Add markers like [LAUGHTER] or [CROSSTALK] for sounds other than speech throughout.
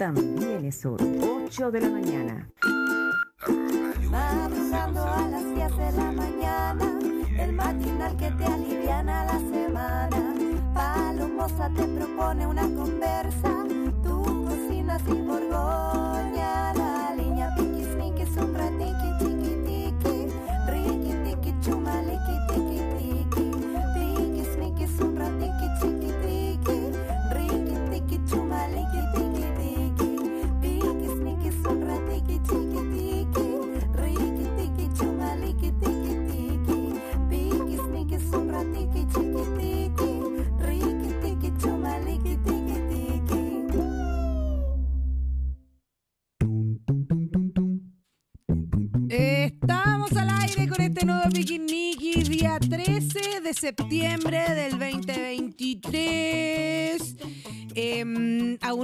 también es oro. 8 de la mañana. Madrugando a las 10 de la mañana, el matinal que te aliviana la semana. Palomosa te propone una conversa, tu cocina sin borgoña,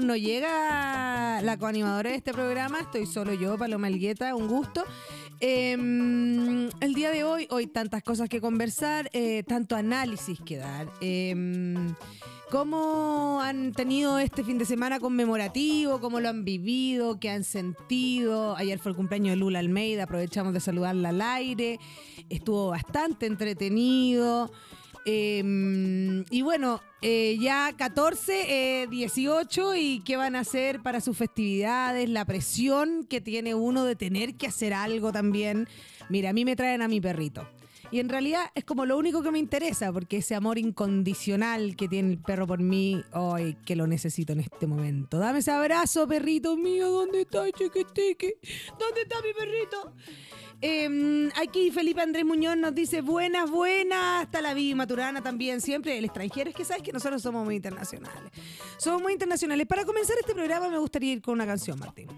no llega la coanimadora de este programa, estoy solo yo, Paloma Elgueta, un gusto. Em, el día de hoy, hoy tantas cosas que conversar, eh, tanto análisis que dar. Em, ¿Cómo han tenido este fin de semana conmemorativo? ¿Cómo lo han vivido? ¿Qué han sentido? Ayer fue el cumpleaños de Lula Almeida, aprovechamos de saludarla al aire. Estuvo bastante entretenido. Eh, y bueno, eh, ya 14, eh, 18 y qué van a hacer para sus festividades, la presión que tiene uno de tener que hacer algo también. Mira, a mí me traen a mi perrito. Y en realidad es como lo único que me interesa, porque ese amor incondicional que tiene el perro por mí, hoy que lo necesito en este momento. Dame ese abrazo, perrito mío, ¿dónde está chiquitiqui? ¿Dónde está mi perrito? Eh, aquí Felipe Andrés Muñoz nos dice buenas, buenas, hasta la vida Maturana también, siempre el extranjero. Es que sabes que nosotros somos muy internacionales. Somos muy internacionales. Para comenzar este programa me gustaría ir con una canción, Martín.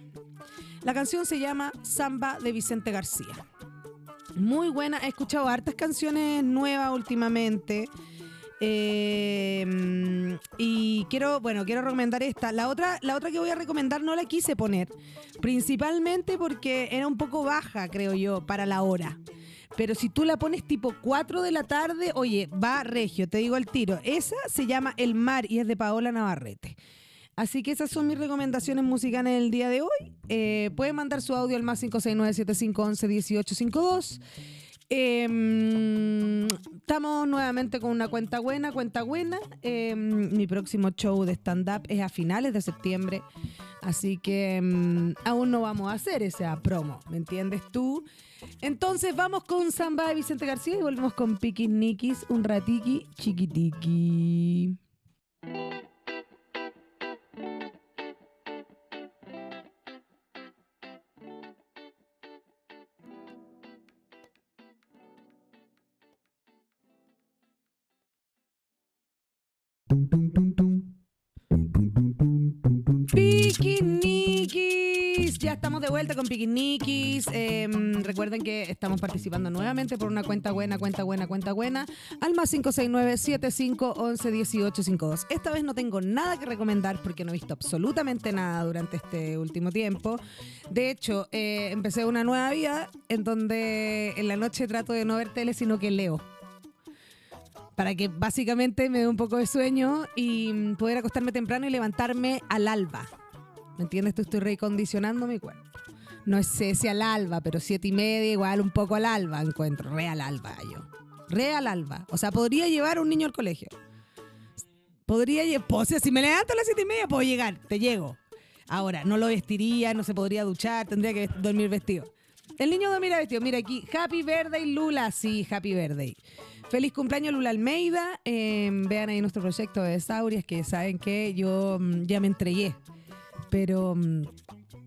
La canción se llama Samba de Vicente García. Muy buena, he escuchado hartas canciones nuevas últimamente. Eh, y quiero, bueno, quiero recomendar esta. La otra, la otra que voy a recomendar no la quise poner, principalmente porque era un poco baja, creo yo, para la hora. Pero si tú la pones tipo 4 de la tarde, oye, va regio, te digo al tiro. Esa se llama El Mar y es de Paola Navarrete. Así que esas son mis recomendaciones musicales del día de hoy. Eh, pueden mandar su audio al más 569-7511-1852. Eh, estamos nuevamente con una cuenta buena, cuenta buena. Eh, mi próximo show de stand-up es a finales de septiembre. Así que mm, aún no vamos a hacer esa promo, ¿me entiendes tú? Entonces vamos con Samba de Vicente García y volvemos con Piquis Nikis, un ratiqui chiquitiqui. De vuelta con Piquiniquis. Eh, recuerden que estamos participando nuevamente por una cuenta buena, cuenta buena, cuenta buena, al más 569-7511-1852. Esta vez no tengo nada que recomendar porque no he visto absolutamente nada durante este último tiempo. De hecho, eh, empecé una nueva vida en donde en la noche trato de no ver tele, sino que leo para que básicamente me dé un poco de sueño y mm, poder acostarme temprano y levantarme al alba. ¿Me entiendes? Tú estoy recondicionando mi cuerpo. No sé si al alba, pero siete y media, igual un poco al alba encuentro. Re al alba yo. Re al alba. O sea, podría llevar un niño al colegio. Podría llevar. O sea, si me levanto a las siete y media, puedo llegar. Te llego. Ahora, no lo vestiría, no se podría duchar, tendría que dormir vestido. El niño dormirá vestido. Mira aquí, Happy Birthday Lula. Sí, Happy Birthday. Feliz cumpleaños Lula Almeida. Eh, vean ahí nuestro proyecto de Saurias, que saben que yo mm, ya me entregué. Pero mm,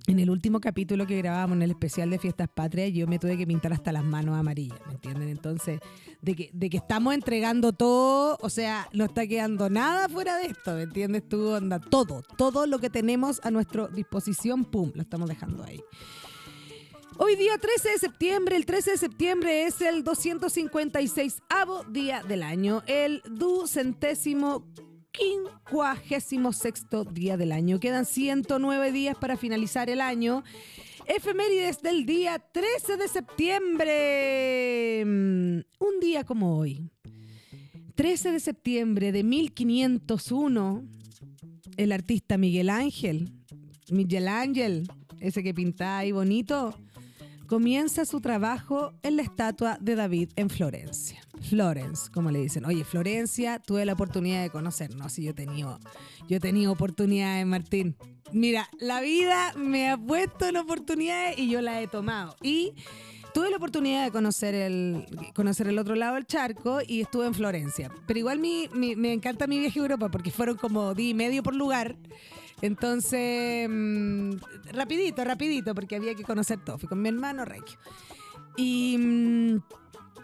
en el último capítulo que grabamos en el especial de Fiestas Patrias, yo me tuve que pintar hasta las manos amarillas, ¿me entienden? Entonces, de que, de que estamos entregando todo, o sea, no está quedando nada fuera de esto, ¿me entiendes tú? Onda, todo, todo lo que tenemos a nuestra disposición, pum, lo estamos dejando ahí. Hoy día 13 de septiembre, el 13 de septiembre es el 256 día del año, el ducentésimo quincuagésimo sexto día del año. Quedan 109 días para finalizar el año. Efemérides del día 13 de septiembre. Mm, Un día como hoy. 13 de septiembre de 1501, el artista Miguel Ángel Miguel Ángel, ese que pinta ahí bonito, comienza su trabajo en la estatua de David en Florencia. Florence, como le dicen. Oye, Florencia, tuve la oportunidad de conocer. No, sí, yo he tenido, yo oportunidades, Martín. Mira, la vida me ha puesto en oportunidades y yo las he tomado. Y tuve la oportunidad de conocer el, conocer el otro lado del charco y estuve en Florencia. Pero igual me encanta mi viaje a Europa porque fueron como día y medio por lugar. Entonces, mm, rapidito, rapidito, porque había que conocer todo. Fui con mi hermano Reggio. Y mm,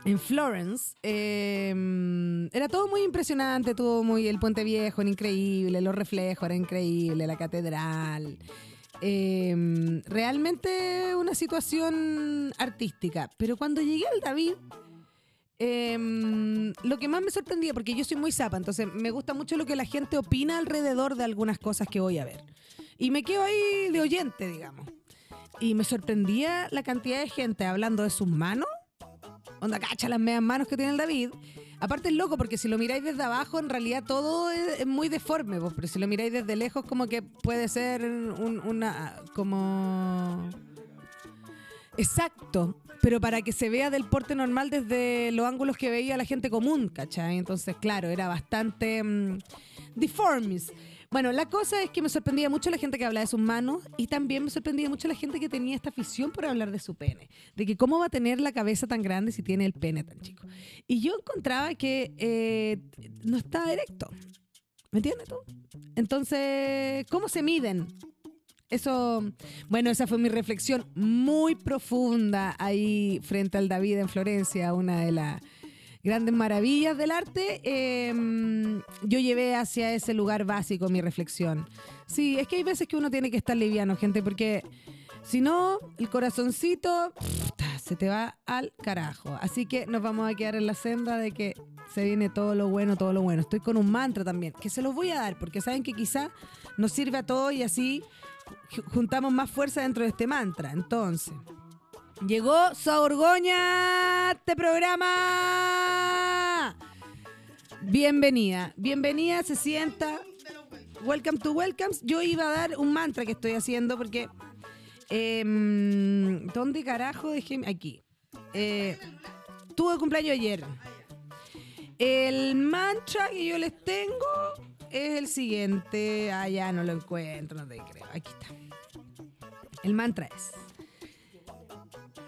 en Florence eh, mm, era todo muy impresionante, todo muy el puente viejo era increíble, los reflejos eran increíbles, la catedral. Eh, realmente una situación artística. Pero cuando llegué al David, eh, lo que más me sorprendía, porque yo soy muy zapa, entonces me gusta mucho lo que la gente opina alrededor de algunas cosas que voy a ver. Y me quedo ahí de oyente, digamos. Y me sorprendía la cantidad de gente hablando de sus manos. Onda, cacha las medias manos que tiene el David. Aparte es loco, porque si lo miráis desde abajo, en realidad todo es, muy deforme, pues, pero si lo miráis desde lejos, como que puede ser un- una. como. Exacto, pero para que se vea del porte normal desde los ángulos que veía la gente común, ¿cachai? Entonces, claro, era bastante mm, deformis. Bueno, la cosa es que me sorprendía mucho la gente que hablaba de sus manos y también me sorprendía mucho la gente que tenía esta afición por hablar de su pene. De que cómo va a tener la cabeza tan grande si tiene el pene tan chico. Y yo encontraba que eh, no estaba directo. ¿Me entiendes tú? Entonces, ¿cómo se miden? Eso, bueno, esa fue mi reflexión muy profunda ahí frente al David en Florencia, una de las grandes maravillas del arte. Eh, yo llevé hacia ese lugar básico mi reflexión. Sí, es que hay veces que uno tiene que estar liviano, gente, porque si no, el corazoncito se te va al carajo. Así que nos vamos a quedar en la senda de que se viene todo lo bueno, todo lo bueno. Estoy con un mantra también, que se los voy a dar, porque saben que quizá nos sirve a todos y así juntamos más fuerza dentro de este mantra. Entonces, llegó Saorgoña, este programa. Bienvenida, bienvenida, se sienta. Welcome to Welcomes. Yo iba a dar un mantra que estoy haciendo porque. em, ¿Dónde carajo dejé? Aquí. Eh, tuve cumpleaños ayer. El mantra que yo les tengo es el siguiente. Ah, ya no lo encuentro, no te creo. Aquí está. El mantra es.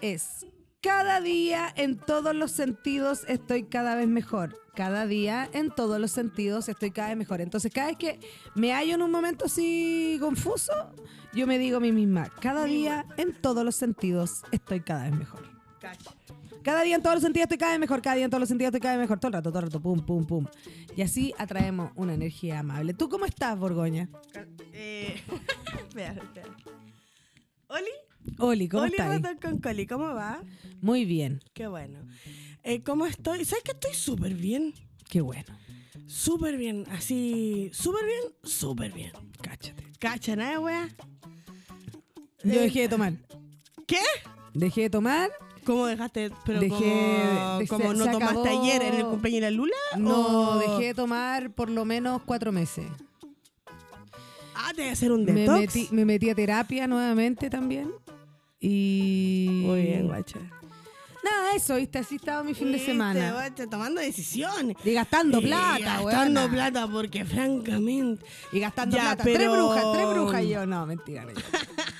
Es. Cada día en todos los sentidos estoy cada vez mejor. Cada día en todos los sentidos estoy cada vez mejor. Entonces, cada vez que me hallo en un momento así confuso, yo me digo a mí misma, cada día en todos los sentidos estoy cada vez mejor. Cada día en todos los sentidos cada vez mejor, cada día en todos los sentidos cada vez mejor, todo el rato, todo el rato, pum, pum, pum. Y así atraemos una energía amable. ¿Tú cómo estás, Borgoña? Eh, [LAUGHS] espera, espera. Oli, Oli, ¿cómo Oli estás? Ratón con Coli, ¿cómo va? Muy bien, Qué bueno. Eh, ¿Cómo estoy? ¿Sabes que estoy súper bien? qué bueno. Súper bien, así, súper bien, súper bien. Cáchate. Cacha, nada, wea. Yo Eh, dejé de tomar. ¿Qué? Dejé de tomar. ¿Cómo dejaste? Pero Dejé- como, no tomaste acabó- ayer en el cumpleaños de la Lula? No, o- dejé de tomar por lo menos cuatro meses. Ah, te voy a hacer un Me detox. metí, me metí a terapia nuevamente también. Y. Muy bien, guacha. Nada, eso, ¿viste? Así estaba mi fin de semana. guacha, tomando decisiones. Y gastando Y plata, Gastando weona. plata porque francamente... Y gastando Ya, plata. pero- Tres brujas, tres brujas. Y yo, no, mentira. yo. [LAUGHS]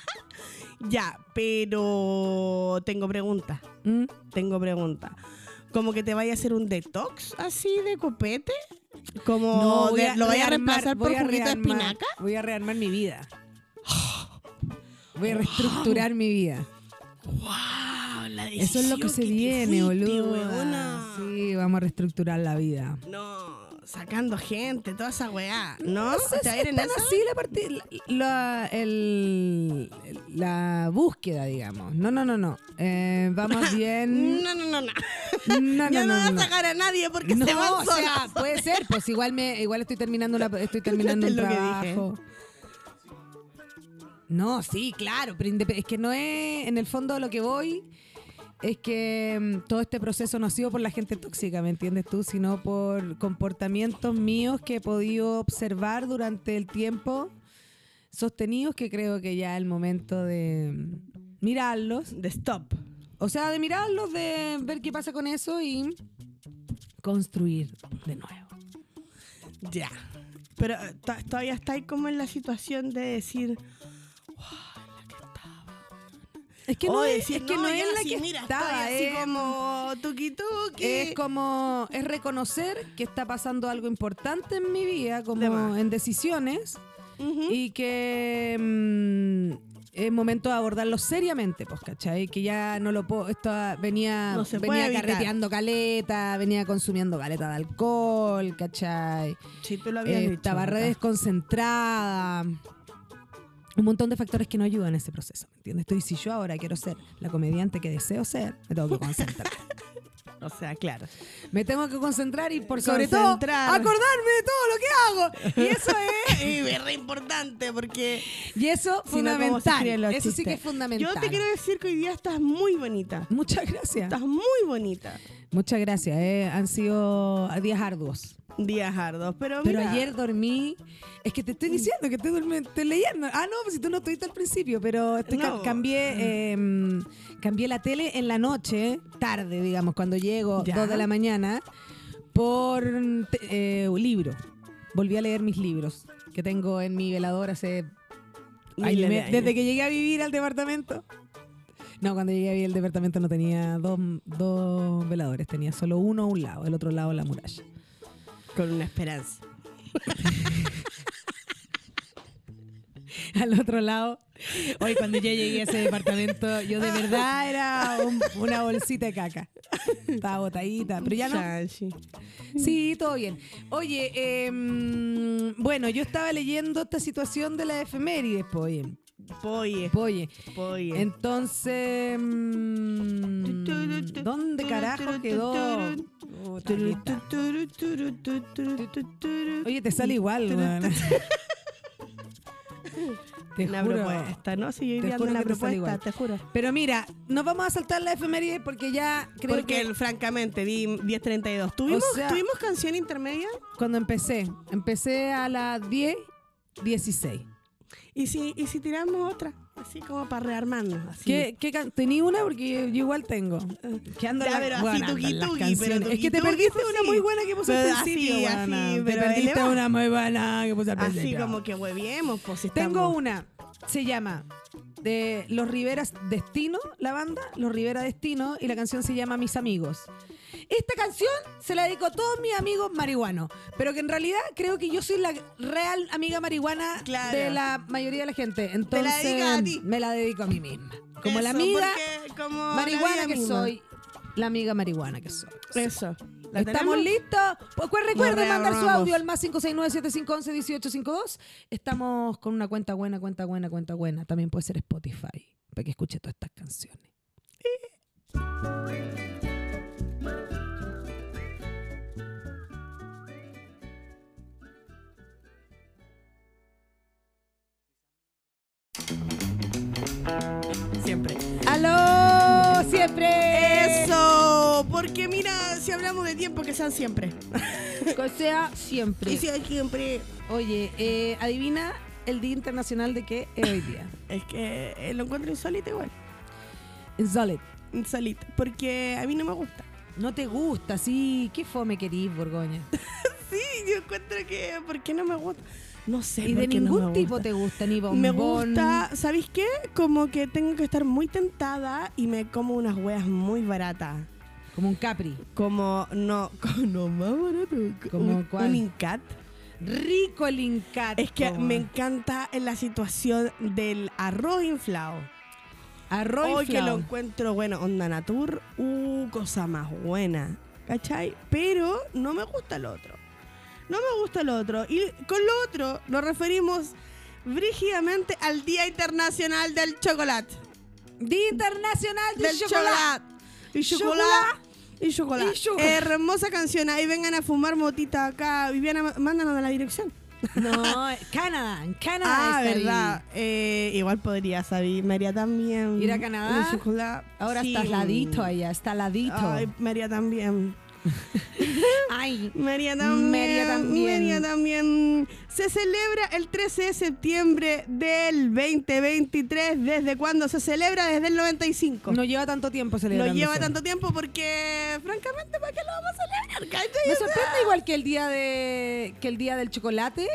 Ya, pero tengo preguntas. ¿Mm? Tengo preguntas. ¿Como que te vaya a hacer un detox así de copete? ¿Como No, de- a lo vaya a reemplazar por a juguito de espinaca? Voy a rearmar mi vida. Voy a [GASPS] reestructurar mi vida. ¡Wow! La Eso es lo que decisión se viene, boludo. Sí, vamos a reestructurar la vida. No, sacando gente, toda esa weá. ¿No? No sé ¿Te va a ir en es eso? así la, parti- la, el- la búsqueda, digamos. No, no, no, no. Eh, vamos [LAUGHS] bien. No, no, no, no. No, no, ya no, no, vas a no. sacar a nadie porque No, se van o sea, solas. puede ser, pues igual me, igual estoy terminando una, estoy terminando un [LAUGHS] trabajo. No, sí, claro, pero es que no es, en el fondo lo que voy es que mm, todo este proceso no ha sido por la gente tóxica, ¿me entiendes tú? Sino por comportamientos míos que he podido observar durante el tiempo sostenidos que creo que ya es el momento de mirarlos. De stop. O sea, de mirarlos, de ver qué pasa con eso y construir de nuevo. Ya. Pero eh, to- todavía está ahí como en la situación de decir. Es que no, es, que no, ya, es la que mira, estaba, así es- como tuki tuki. Es como, es reconocer que está pasando algo importante en mi vida, como en decisiones, y que mm, es momento de abordarlo seriamente, pues, ¿cachai? Que ya no lo puedo, esto venía, No venía carreteando caleta, venía consumiendo caleta de alcohol, ¿cachai? Sí, tú lo habías Eh, dicho. estaba re desconcentrada. Un montón de factores que no ayudan en ese proceso, ¿me entiendes? Entonces, si yo ahora quiero ser la comediante que deseo ser, me tengo que concentrar. [LAUGHS] O sea, claro. Me tengo que concentrar y por sobre todo Concentrar. acordarme de todo lo que hago. Y eso es, [LAUGHS] es re importante porque. y eso si no, ¿cómo se fundamental. Eso sí chistes? que es fundamental. Yo te quiero decir que hoy día estás muy bonita. Muchas gracias. Estás muy bonita. Muchas gracias. eh. Han sido días arduos. Días ardos. Pero, Pero mira, ayer dormí. Es que te estoy diciendo que estoy, durmi- estoy leyendo. Ah, no, pues si tú no estuviste al principio, pero estoy ca- No. cambié, eh, cambié la tele en la noche, tarde, digamos, cuando llego, Ya. dos de la mañana, por te- eh, un libro. Volví a leer mis libros que tengo en mi velador hace años de años. desde que llegué a vivir al departamento. No, cuando llegué a vivir al departamento no tenía dos, dos veladores, tenía solo uno a un lado, el otro lado la muralla. Con una esperanza. [LAUGHS] al otro lado. Hoy cuando yo llegué a ese departamento, yo de verdad era un- una bolsita de caca. Estaba botadita, pero ya no. Chanchi. Sí, todo bien. Oye, em, bueno, yo estaba leyendo esta situación de la efemérides, po, oye. Poye. Oye, Poye. entonces, mm, ¿dónde carajo quedó? Está. Oye, te sale igual, weón. [LAUGHS] Te Una juro. propuesta, ¿no? Si yo iría una propuesta, te juro. Pero mira, nos vamos a saltar la efeméride porque ya creo Porque, que el- francamente, di 10.32. ¿Tuvimos, O sea- ¿Tuvimos canción intermedia? cuando empecé, empecé a las 10, 16. ¿Y si, ¿Y si tiramos otra? Así como para rearmarnos. Así. ¿Qué, qué ¿Tení una? Porque yo, igual tengo. Que ando Ya, la- pero así bueno, las tuqui, canciones. pero Es que te perdiste una sí. muy buena que puse Pero al así, principio. así, weona. te perdiste elevado. una muy buena que puse al Así principio. como que hueviemos, pues si Tengo estamos- una. Se llama de Los Riveras Destino, la banda, Los Rivera Destino, y la canción se llama Mis Amigos. Esta canción se la dedico a todos mis amigos marihuanos, pero que en realidad creo que yo soy la real amiga marihuana Claro. de la mayoría de la gente. Entonces la dedicas a ti. me la dedico a mí misma. Como la amiga porque como la marihuana que misma. soy, la amiga marihuana que soy. Eso. ¿La ¿Estamos listos? Pues pues recuerden mandar su audio al más 569-7511-1852. Estamos con una cuenta buena, cuenta buena, cuenta buena. También puede ser Spotify, para que escuche todas estas canciones. Siempre. ¡Aló! ¡Siempre! Eso, porque mira, si hablamos de tiempo, que sean siempre. [LAUGHS] Que sea siempre. Que sean siempre. Oye, eh, adivina el Día Internacional de qué es hoy día. Es que eh, lo encuentro insólito igual. Insólito. Insólito. Porque a mí no me gusta. No te gusta, sí. ¿Qué fome querís, Borgoña? [LAUGHS] Sí, yo encuentro que. ¿Por qué no me gusta? No sé. Y de no ningún me tipo gusta. te gusta, ni bombón. Me gusta, ¿sabéis qué? Como que tengo que estar muy tentada y me como unas hueas muy baratas. Como un Capri. Como, no, como [LAUGHS] no más barato. ¿Como un, cuál? un Incat. Rico el Incat. Es que me encanta en la situación del arroz inflado. Arroz Hoy que lo inflado. encuentro, bueno, onda natur, uh, cosa más buena. ¿Cachai? Pero no me gusta lo otro. No me gusta lo otro. Y con lo otro nos referimos brígidamente al Día Internacional del Chocolate. Día Internacional del, del Chocolate. chocolate. Y chocolate. Y chocolate. Y chocolate. Hermosa canción. Ahí vengan a fumar motita acá. Viviana, mándanos a la dirección. No, Canadá. En Canadá Ah, está verdad. Eh, igual podría saber. María también. Ir a Canadá. Ahora Sí. está ladito allá, está ladito. Ay, María también. [LAUGHS] Ay, María también. María también. María también. Se celebra el 13 de septiembre del 2023. ¿Desde cuándo se celebra? Desde el 95. no lleva tanto tiempo No celebrando. lleva tanto tiempo porque, francamente, ¿para qué lo vamos a celebrar? Me sorprende igual que el día de que el día del chocolate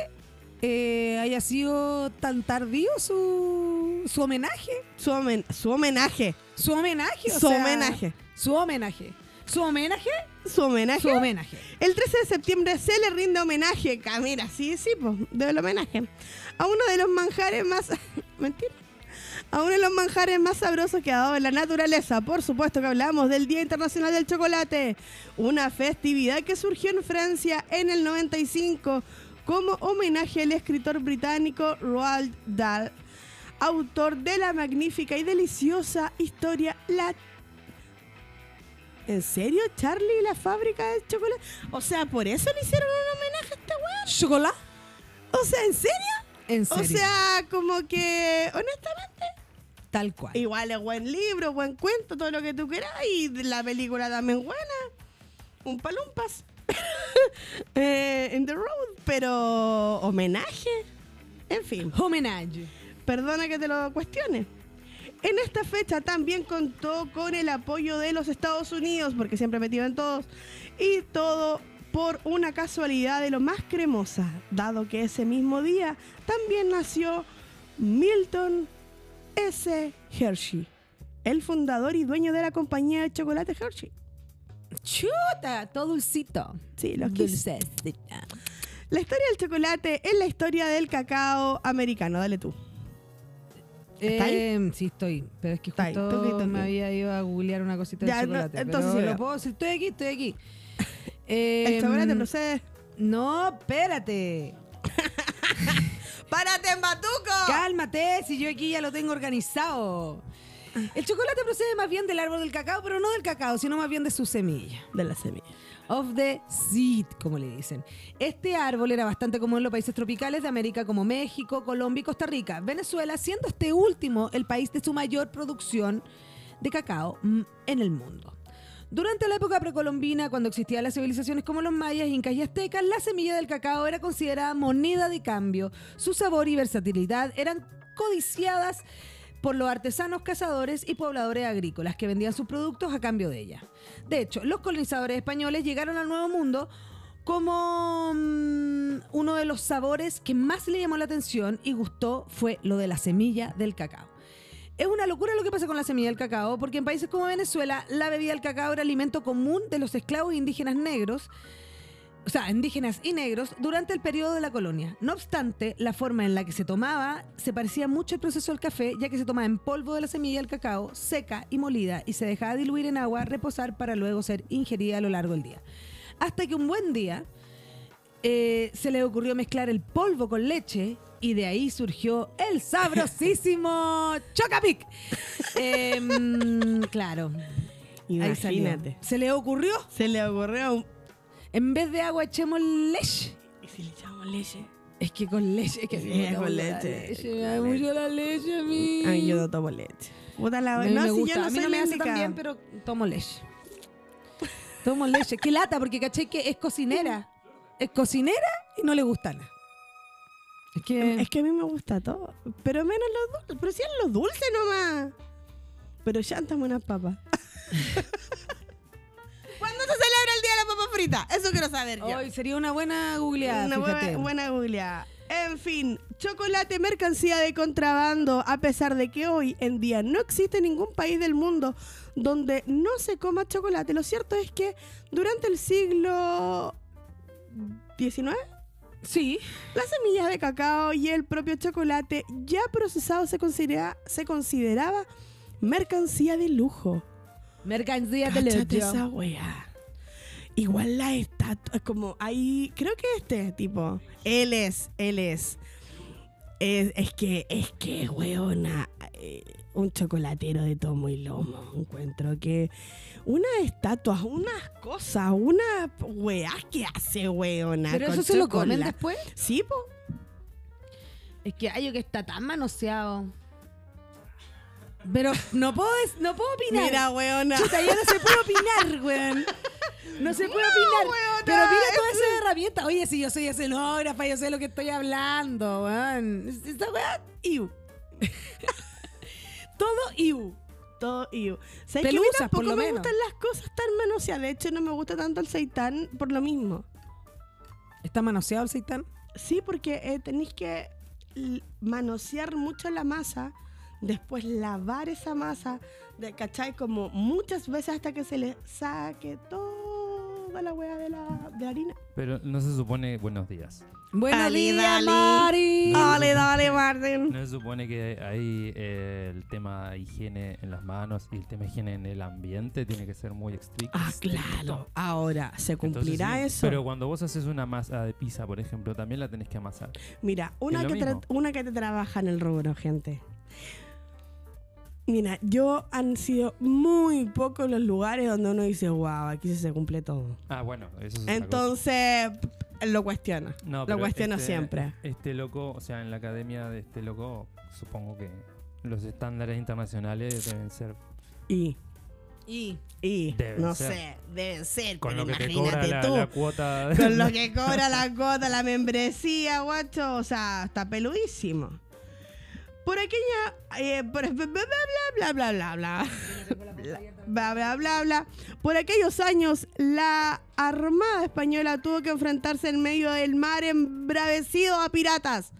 eh, haya sido tan tardío su, su homenaje. Su, homen- su homenaje. Su homenaje. o Su sea, homenaje. Su homenaje. Su homenaje. Su homenaje. Su homenaje. El 13 de septiembre se le rinde homenaje, Camila, sí, sí, pues, del homenaje, a uno de los manjares más... [LAUGHS] Mentira. A uno de los manjares más sabrosos que ha dado la naturaleza. Por supuesto que hablamos del Día Internacional del Chocolate, una festividad que surgió en Francia en el 95 como homenaje al escritor británico Roald Dahl, autor de la magnífica y deliciosa historia La ¿En serio? ¿Charlie la fábrica de chocolate? O sea, ¿por eso le hicieron un homenaje a este weón? ¿Chocolate? O sea, ¿en serio? En serio. O sea, como que, honestamente, tal cual. igual es buen libro, buen cuento, todo lo que tú quieras, y la película también buena. Un palumpas. [LAUGHS] eh, in the road, pero homenaje. En fin. Homenaje. Perdona que te lo cuestione. En esta fecha también contó con el apoyo de los Estados Unidos, porque siempre metido en todos, y todo por una casualidad de lo más cremosa, dado que ese mismo día también nació Milton S. Hershey, el fundador y dueño de la compañía de chocolate Hershey. Chuta, todo dulcito. Sí, lo quise. Dulcecito. La historia del chocolate es la historia del cacao americano. Dale tú. ¿Está ahí? Eh, sí, estoy. Pero es que ahí, justo toqui. me había ido a googlear una cosita Ya, de no, chocolate. entonces pero lo puedo decir. Estoy aquí, estoy aquí. [LAUGHS] El chocolate procede. No, espérate. [LAUGHS] ¡Párate en batuco! Cálmate, si yo aquí ya lo tengo organizado. El chocolate procede más bien del árbol del cacao, pero no del cacao, sino más bien de su semilla. De la semilla. Of the seed, como le dicen. Este árbol era bastante común en los países tropicales de América como México, Colombia y Costa Rica. Venezuela siendo este último el país de su mayor producción de cacao mm, en el mundo. Durante la época precolombina, cuando existían las civilizaciones como los mayas, incas y aztecas, la semilla del cacao era considerada moneda de cambio. Su sabor y versatilidad eran codiciadas por los artesanos cazadores y pobladores agrícolas que vendían sus productos a cambio de ella. De hecho, los colonizadores españoles llegaron al Nuevo Mundo como mm, uno de los sabores que más le llamó la atención y gustó fue lo de la semilla del cacao. Es una locura lo que pasa con la semilla del cacao, porque en países como Venezuela la bebida del cacao era alimento común de los esclavos indígenas negros, o sea, indígenas y negros, durante el periodo de la colonia. No obstante, la forma en la que se tomaba se parecía mucho al proceso del café, ya que se tomaba en polvo de la semilla del cacao, seca y molida, y se dejaba diluir en agua, reposar para luego ser ingerida a lo largo del día. Hasta que un buen día eh, se le ocurrió mezclar el polvo con leche y de ahí surgió el sabrosísimo [LAUGHS] Chocapic. Em, claro. Ahí salió. Imagínate. Se le ocurrió, Se le ocurrió. En vez de agua echemos leche. ¿Y si le echamos leche? Es que con leche, es que a mí Sí, me gusta con leche, Me da mucho la leche a mí. Ay, yo no tomo leche. Puta la A mí no, me si gusta. yo no a mí soy no me hace tan bien, pero tomo leche. Tomo leche. Qué lata, porque caché que es cocinera. Es cocinera y no le gusta nada. Es que... Es que a mí me gusta todo. Pero menos los dulces. Pero si eran los dulces nomás. Pero chántame unas papas. [LAUGHS] ¿Cuándo se frita? Eso quiero saber yo. Hoy sería una buena googleada, Una buena, buena googleada. En fin, chocolate mercancía de contrabando, a pesar de que hoy en día no existe ningún país del mundo donde no se coma chocolate. Lo cierto es que durante el siglo XIX, Sí. las semillas de cacao y el propio chocolate ya procesado se, considera, se consideraba mercancía de lujo. Mercancía de lujo. esa wea. Igual la estatua, como ahí, creo que este tipo, él es, él es. Es, es que, es que, weona, eh, un chocolatero de tomo y lomo. Encuentro que unas estatuas, unas cosas, unas weas que hace, weona. Pero eso se lo comen después. Sí, po. Es que hay que está tan manoseado. Pero no puedo, no puedo opinar. Mira, weona. Chuta, yo no se puede opinar, weón. No se puede opinar. weona, pero mira todas esas herramientas. Oye, si yo soy escenógrafa, yo sé lo que estoy hablando, weón. Esta weá, iu. [LAUGHS] Todo iu. Todo iu. ¿Sabes que por tampoco lo me menos. gustan las cosas tan manoseadas. De hecho, no me gusta tanto el seitán por lo mismo. ¿Está manoseado el seitán? Sí, porque eh, tenéis que manosear mucho la masa, después lavar esa masa, de, ¿cachai? Como muchas veces hasta que se le saque toda la hueá de la, de la harina. Pero no se supone buenos días. Buenos Dale, días, dale. Mari. No. Dale, dale, Martín. No se supone que ahí eh, el tema higiene en las manos y el tema higiene en el ambiente tiene que ser muy estricto. Ah, claro. Ahora, ¿se Entonces, cumplirá sí. eso? Pero cuando vos haces una masa de pizza, por ejemplo, también la tenés que amasar. Mira, una que, mismo. una que te trabaja en el rubro, gente. Mira, yo han sido muy pocos los lugares donde uno dice, wow, aquí se cumple todo. Ah, bueno, eso es. Entonces, lo cuestiona. No, lo pero cuestiono este- siempre. Este loco, o sea, en la academia de este loco, supongo que los estándares internacionales deben ser Y, Y y, Deben no ser. sé, deben ser, con pero lo que te imagínate cobra la, tú. la cuota. Con lo que cobra la cuota, la membresía, guacho. O sea, está peludísimo. Por aquella. eh, por, bla, bla, bla, bla, bla, bla. Bla, bla, bla, bla. Por aquellos años, la Armada Española tuvo que enfrentarse en medio del mar embravecido a piratas,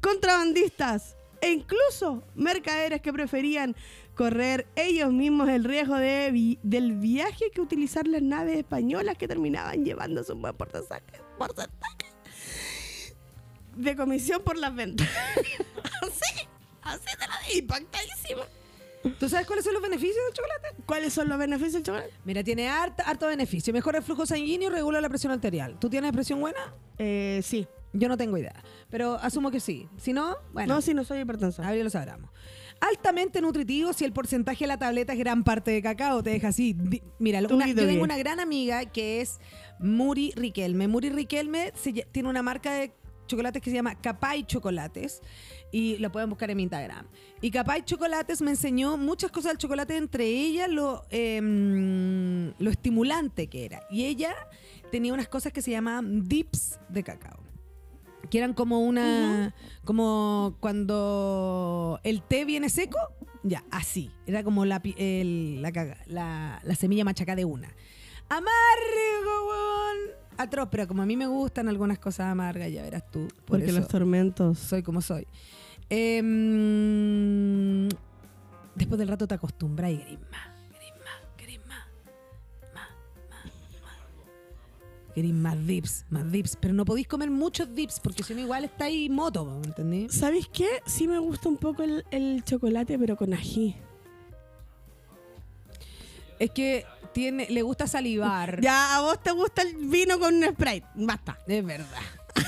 contrabandistas e incluso mercaderes que preferían correr ellos mismos el riesgo del viaje que utilizar las naves españolas que terminaban llevándose un buen porcentaje, de comisión por las ventas. [LAUGHS] así, así te digo, impactadísimo. ¿Tú sabes cuáles son los beneficios del chocolate? ¿Cuáles son los beneficios del chocolate? Mira, tiene harta, harto beneficio. Mejora el flujo sanguíneo y regula la presión arterial. ¿Tú tienes presión buena? Eh, sí. Yo no tengo idea. Pero asumo que sí. Si no, bueno. No, sí, no soy hipertensa. A ver, lo sabramos. Altamente nutritivo si el porcentaje de la tableta es gran parte de cacao, te deja así. Di- Mira, una- yo tengo una gran amiga que es Muri Riquelme. Muri Riquelme se lle- tiene una marca de chocolates que se llama Capay Chocolates y lo pueden buscar en mi Instagram. Y Capay Chocolates me enseñó muchas cosas del chocolate, entre ellas lo, em, lo estimulante que era. Y ella tenía unas cosas que se llamaban dips de cacao que eran como una como cuando el té viene seco ya así era como la el- la, la, la semilla machacada de una amargo atroz pero como a mí me gustan algunas cosas amargas ya verás tú por Porque eso los tormentos. soy como soy Em, después del rato te acostumbras y querés más querés más querés más más dips más dips pero no podéis comer muchos dips porque si no igual está ahí moto ¿me entendí? ¿Sabéis qué? Sí me gusta un poco el, el chocolate, pero con ají. Es que tiene le gusta salivar Ya, a vos te gusta el vino con un Sprite. Basta. es verdad [LAUGHS]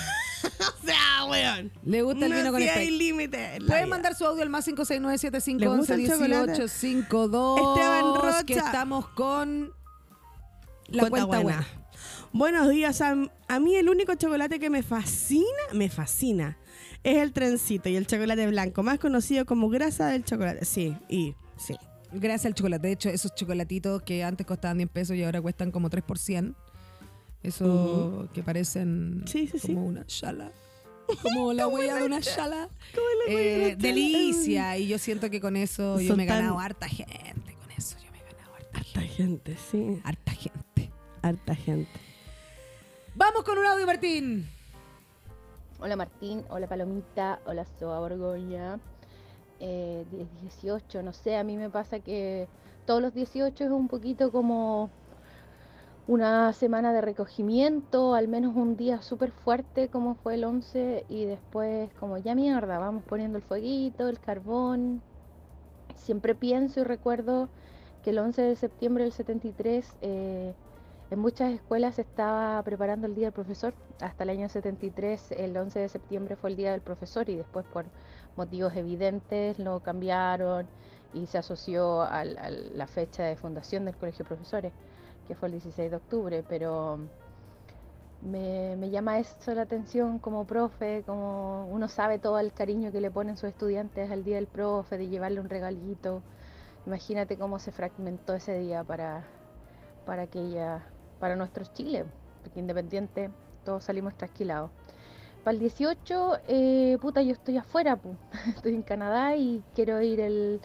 O sea, weón. le gusta el no vino con sí Sprite. hay límite. Pueden mandar su audio al más ¿Le gusta el chocolate? 569-7511-1852 Esteban Rocha. que estamos con la Cuenta cuenta, buena. buena. Buenos días. A, a mí el único chocolate que me fascina, me fascina, es el trencito y el chocolate blanco, más conocido como grasa del chocolate. Sí, y sí. Gracias al chocolate. De hecho, esos chocolatitos que antes costaban 10 pesos y ahora cuestan como 3 por 100. Eso que parecen Sí, sí, sí. como una chala. [LAUGHS] Como la huella de una chala. ¿Cómo le voy a Eh, delicia. Y yo siento que con eso yo me he ganado tan- harta gente. Con eso yo me he ganado harta, Harta gente, sí. harta gente. Harta gente. Vamos con un audio, Martín. Hola Martín, hola Palomita, hola Soa Borgoña. Eh, 18, no sé, a mí me pasa que todos los 18 es un poquito como una semana de recogimiento, al menos un día súper fuerte como fue el 11 y después como ya mierda, vamos poniendo el fueguito, el carbón. Siempre pienso y recuerdo que el 11 de septiembre del 73 eh, en muchas escuelas se estaba preparando el Día del Profesor. Hasta el año 73, el 11 de septiembre fue el Día del Profesor y después por motivos evidentes lo cambiaron y se asoció a la fecha de fundación del Colegio de Profesores, que fue el 16 de octubre. Pero me, me llama eso la atención como profe, como uno sabe todo el cariño que le ponen sus estudiantes al Día del Profe, de llevarle un regalito. Imagínate cómo se fragmentó ese día para, para aquella para nuestros Chile, porque independiente todos salimos trasquilados. Para el 18, eh, puta, yo estoy afuera, pu. [LAUGHS] estoy en Canadá y quiero ir el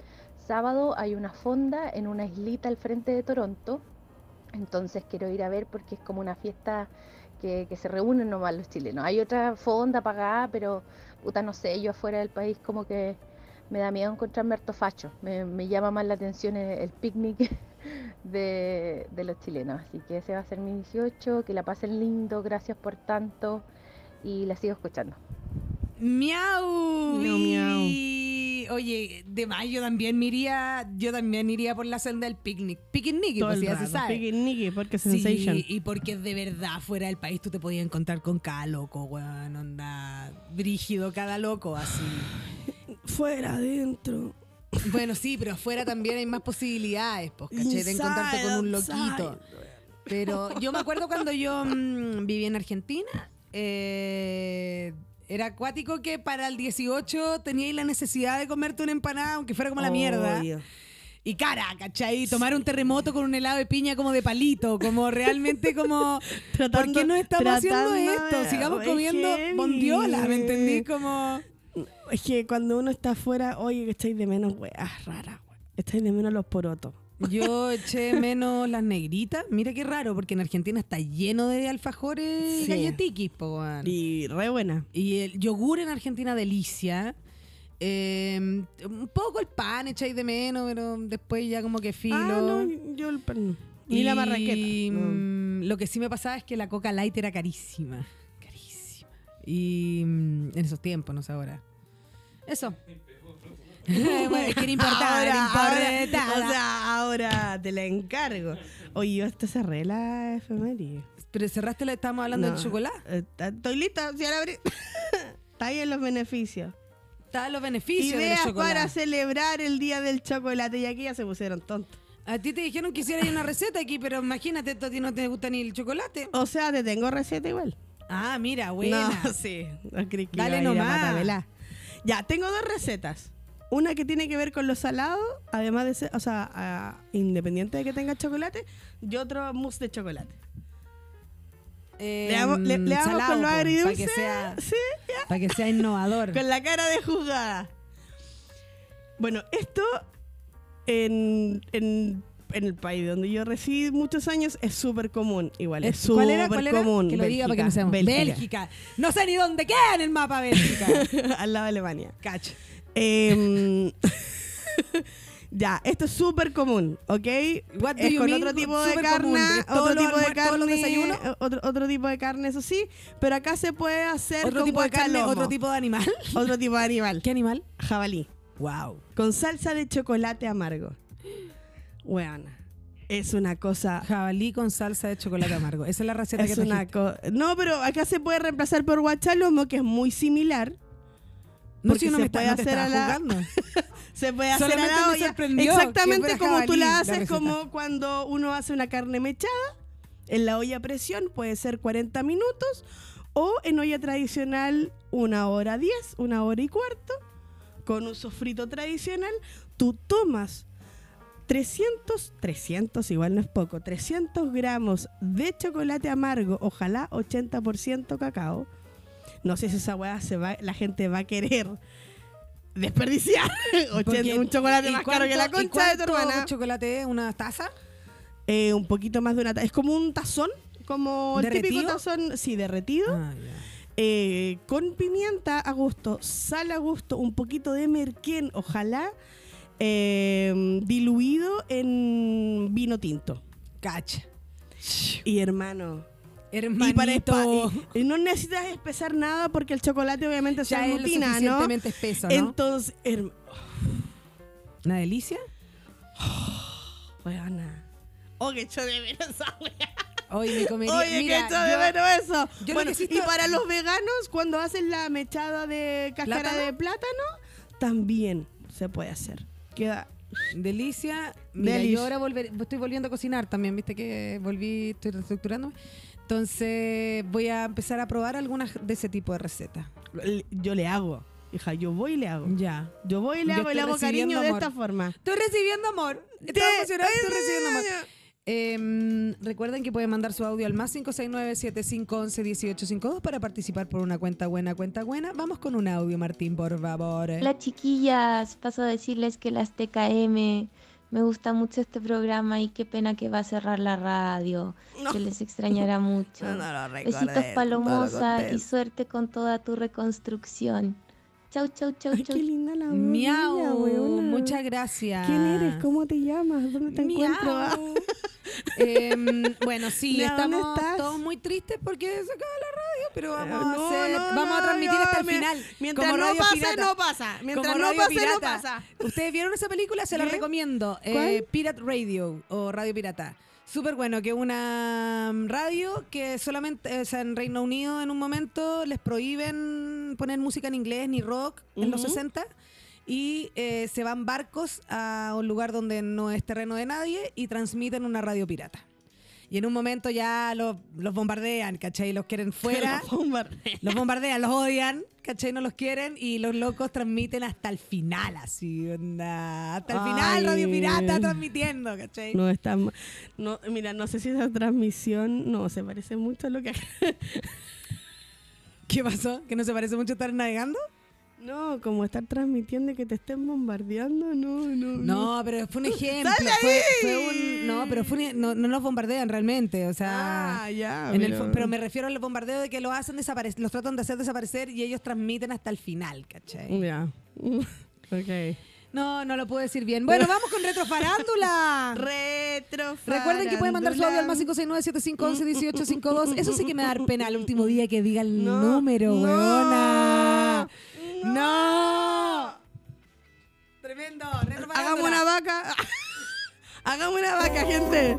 sábado. Hay una fonda en una islita al frente de Toronto. Entonces quiero ir a ver porque es como una fiesta que, que se reúnen nomás los chilenos. Hay otra fonda pagada, pero puta, no sé, yo afuera del país como que me da miedo encontrarme harto facho. Me, me llama más la atención el, picnic [LAUGHS] de los chilenos. Así que ese va a ser mi 18. Que la pasen lindo, gracias por tanto y la sigo escuchando. Miau. Miau, miau. Y- Oye, de más yo también me iría, yo también iría por la senda del picnic. Picnic, pues ya se sabe. piquinique, porque Sí, sensation. y porque de verdad fuera del país tú te podías encontrar con cada loco, weón, onda brígido cada loco, así. Fuera, adentro. Bueno, sí, pero afuera también hay más posibilidades, pues, ¿cachai? De encontrarte con un loquito. Pero yo me acuerdo cuando yo mm, viví en Argentina, eh, era acuático que para el 18 teníais la necesidad de comerte una empanada, aunque fuera como la mierda. Y cara, ¿cachai? Tomar un terremoto con un helado de piña como de palito, como realmente como... [LAUGHS] ¿Por Tratando- qué no estamos haciendo esto? Sigamos comiendo heavy. bondiola, ¿me entendí? Como... Es que cuando uno está afuera, oye, que estáis de menos, weas raras. Estáis de menos los porotos. Yo [LAUGHS] eché menos las negritas. Mira qué raro, porque en Argentina está lleno de alfajores Sí. galletiquis, po. Y re buena. Y el yogur en Argentina, delicia. Eh, un poco el pan echáis de menos, pero después ya como que filo. Ah, no, yo el pan. Ni la Y, marraqueta. no. mm, Lo que sí me pasaba es que la Coca Light era carísima. Carísima. Y mm, en esos tiempos, no sé ahora. Eso. [LAUGHS] bueno, es que no ahora, importaba. o sea, ahora te la encargo. Oye, yo hasta cerré la efeméride. Pero cerraste, la, estábamos hablando No, del chocolate. eh, Estoy lista, si ahora abrí. [LAUGHS] Está ahí en los beneficios. Estaban los beneficios del Ideas chocolate. para celebrar el día del chocolate. Y aquí ya se pusieron tontos. A ti te dijeron que hicieras una receta aquí, pero imagínate, a ti no te gusta ni el chocolate. O sea, te tengo receta igual. Ah, mira, buena. No, [LAUGHS] sí. No creí que Dale nomás. Ya, tengo dos recetas. Una que tiene que ver con lo salado, además de ser, o sea, ah, independiente de que tenga chocolate, y otro mousse de chocolate. Eh, Le damos, le, le damos salado, con lo po, agridulce. Para que sea, Sí, para que sea innovador. con la cara de jugada. Bueno, esto en, en, en el país donde yo residí muchos años es súper común. Igual, es súper común. Que lo diga para que no Bélgica, seamos. Bélgica. Bélgica. No sé ni dónde queda en el mapa Bélgica. [LAUGHS] Al lado de Alemania. Cacha. Em, [LAUGHS] ya, esto es súper común, ¿ok? What do es you con mean? otro tipo de carne, común. ¿Es todos otro tipo de carne, eh, otro, otro tipo de carne, eso sí, pero acá se puede hacer Otro con tipo de carne, guacalomo. otro tipo de animal. [LAUGHS] Otro tipo de animal, ¿Qué animal? jabalí, Wow. con salsa de chocolate amargo. Weana, es una cosa... Jabalí con salsa de chocolate amargo. Esa es la receta Es que una co- no, pero acá se puede reemplazar por guachalomo, que es muy similar. No, porque si uno se me está, puede no te hacer estaba a la- jugando. [LAUGHS] Se puede hacer a la olla. Exactamente como tú jabalí la la haces, como cuando uno hace una carne mechada en la olla a presión, puede ser 40 minutos, o en olla tradicional, una hora 10, una hora y cuarto, con un sofrito tradicional. Tú tomas 300, 300, igual no es poco, 300 gramos de chocolate amargo, ojalá 80% cacao. No sé si esa weá se va, la gente va a querer [LAUGHS] desperdiciar [LAUGHS] Porque- 80 un chocolate ¿y más caro que la cuánto- y concha de tu hermana. chocolate? ¿Una taza? Eh, un poquito más de una taza. Es como un tazón, como el típico ¿Derretido? tazón, sí, derretido. Ah, eh, con pimienta a gusto, sal a gusto, un poquito de merquén, ojalá, eh, diluido en vino tinto. Cacha. Y hermano. Hermanito. Y para y- no necesitas espesar nada porque el chocolate obviamente se aglutina, ¿no? espeso, ¿no? Entonces, herm- ¿Una delicia? [SIGHS] weona. Oh, que echo de menos esa wea. Hoy me comería. Oye, mira, que echo de yo- menos eso. yo lo Bueno, que sí y estoy- para los veganos, cuando hacen la mechada de cáscara ¿Plátano? de plátano, también se puede hacer. Queda Delicia. Mira, Delish. yo ahora volver, estoy volviendo a cocinar también, viste que volví, estoy reestructurándome. Entonces voy a empezar a probar algunas de ese tipo de recetas. yo le hago. Hija, yo voy y le hago. Ya. Yo voy y le hago y le hago cariño recibiendo de amor. esta forma. Estoy recibiendo amor. Estoy emocionada, estoy recibiendo amor. Em, Em, recuerden que pueden mandar su audio al más 569-7511-1852 para participar por una cuenta buena, cuenta buena. Vamos con un audio, Martín, por favor. Hola chiquillas, paso a decirles que las TKM me gusta mucho este programa y qué pena que va a cerrar la radio, No. que les extrañará [LAUGHS] mucho. No, no lo Besitos Palomosa lo y suerte con toda tu reconstrucción. Chau, chau, chau, Ay, chau. qué linda la voz. Miau, mía, muchas gracias. ¿Quién eres? ¿Cómo te llamas? ¿Dónde te Miau. encuentro? [LAUGHS] Em, bueno, sí, Mira, ¿dónde estamos estás? todos muy tristes porque se acaba la radio, pero vamos Eh, a no, hacer, no, vamos a transmitir hasta el final. Mientras como no Radio pase, Pirata. no pasa. Mientras Como no Radio pase, no pasa. ¿Ustedes vieron esa película? Se la recomiendo. Eh. Pirate Radio o Radio Pirata. Súper bueno, que una mm, radio que solamente, o sea, en Reino Unido en un momento les prohíben poner música en inglés ni rock en los Ujú. 60 y eh, se van barcos a un lugar donde no es terreno de nadie y transmiten una radio pirata. Y en un momento ya los, los bombardean, ¿cachai? Los quieren [LAUGHS] fuera. Los bombardean. Los bombardean, los odian, ¿cachai? No los quieren y los locos transmiten hasta el final, así, onda. Hasta el final. Radio Pirata transmitiendo, ¿cachai? No está no, mira, no sé si esa transmisión no se parece mucho a lo que ¿Qué pasó? ¿Que no se parece mucho estar navegando? No, como estar transmitiendo y que te estén bombardeando, no, no. No, pero fue un [LAUGHS] ejemplo. ¡Sal de Fue, un, no, pero fue un- no, no los bombardean realmente, o sea... Ah, ya. en pero- me refiero al bombardeo de que los hacen desaparecer, los tratan de hacer desaparecer y ellos transmiten hasta el final, ¿cachai? Ya. [LAUGHS] ok. No, no lo puedo decir bien. Bueno, [LAUGHS] vamos con retrofarándula. Retro. Recuerden que pueden mandar su audio al más 569-7511-1852. Eso sí que me da pena el último día que diga el No, número, no, weona. No. Tremendo. Hagamos una vaca. [LAUGHS] Hagamos una vaca, gente.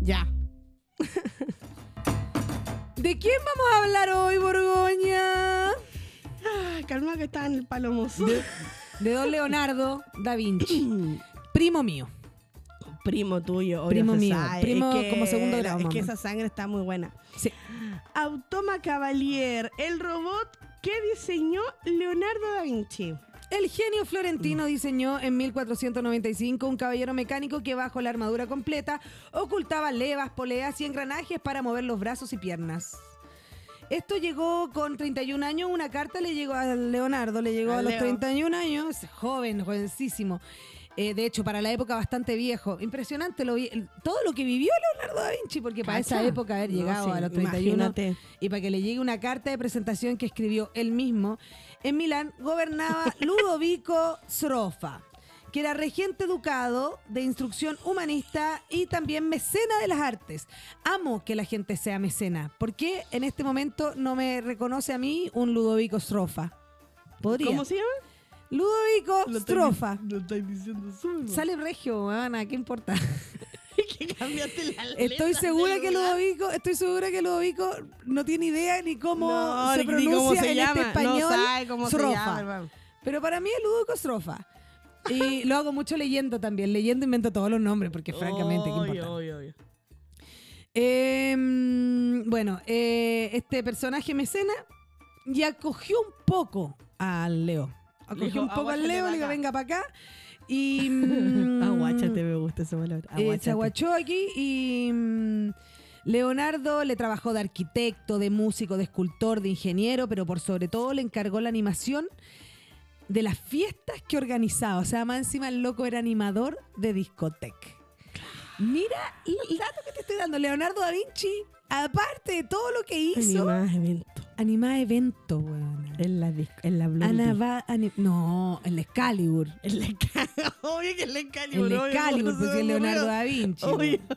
Ya. [LAUGHS] ¿De quién vamos a hablar hoy, Borgoña? Ah, calma que está en el palomoso. [LAUGHS] De don Leonardo da Vinci. [CLEARS THROAT] Primo mío. Primo tuyo, obvio Primo mío, sabe. primo Es que- como segundo grado, Es que esa sangre está muy buena. Sí. Automa Cavalier, el robot que diseñó Leonardo da Vinci. El genio florentino diseñó en 1495 un caballero mecánico que bajo la armadura completa ocultaba levas, poleas y engranajes para mover los brazos y piernas. Esto llegó con 31 años, una carta le llegó a Leonardo, le llegó A a los Leo. 31 años, joven, jovencísimo. Eh, de hecho, para la época bastante viejo. Impresionante lo vi- todo lo que vivió Leonardo da Vinci, porque para esa época haber No, llegado sí, a los 31 imagínate. y para que le llegue una carta de presentación que escribió él mismo, en Milán gobernaba [LAUGHS] Ludovico Srofa, que era regente educado de instrucción humanista y también mecena de las artes. Amo que la gente sea mecena. ¿Por qué en este momento no me reconoce a mí un Ludovico Srofa? Podría. ¿Cómo se llama? Ludovico Strofa. Lo estáis diciendo súper. Sale regio, Ana, ¿qué importa? [LAUGHS] que cambiaste la Estoy segura que. Ludovico, estoy segura que Ludovico no tiene idea ni cómo No, se ni- ni pronuncia cómo se en llama. este español. No sabe cómo se Srofa. llama, hermano. Pero para mí es Ludovico Strofa. Y lo hago mucho leyendo también. Leyendo invento todos los nombres porque francamente, ¿qué Obvio, importa? obvio, obvio. Eh, bueno, eh, este personaje mecena y acogió un poco al Leo. Acogió dijo, un poco al "Aguáchate Leo, le dijo, acá". venga para acá. Y. [LAUGHS] mm, Aguáchate, me gusta esa palabra. eh, se aguachó aquí y mm, Leonardo le trabajó de arquitecto, de músico, de escultor, de ingeniero, pero por sobre todo le encargó la animación de las fiestas que organizaba. O sea, más encima el loco era animador de discoteca. Mira el dato que te estoy dando. Leonardo da Vinci, aparte de todo lo que hizo, Animadas eventos. animaba eventos, weón. En la, en la no, el Excalibur. El Excalibur. [LAUGHS] Obvio que Excalibur. El obvio, Excalibur, ¿cómo pues se sí, me es Leonardo da Vinci. Obvio. [LAUGHS]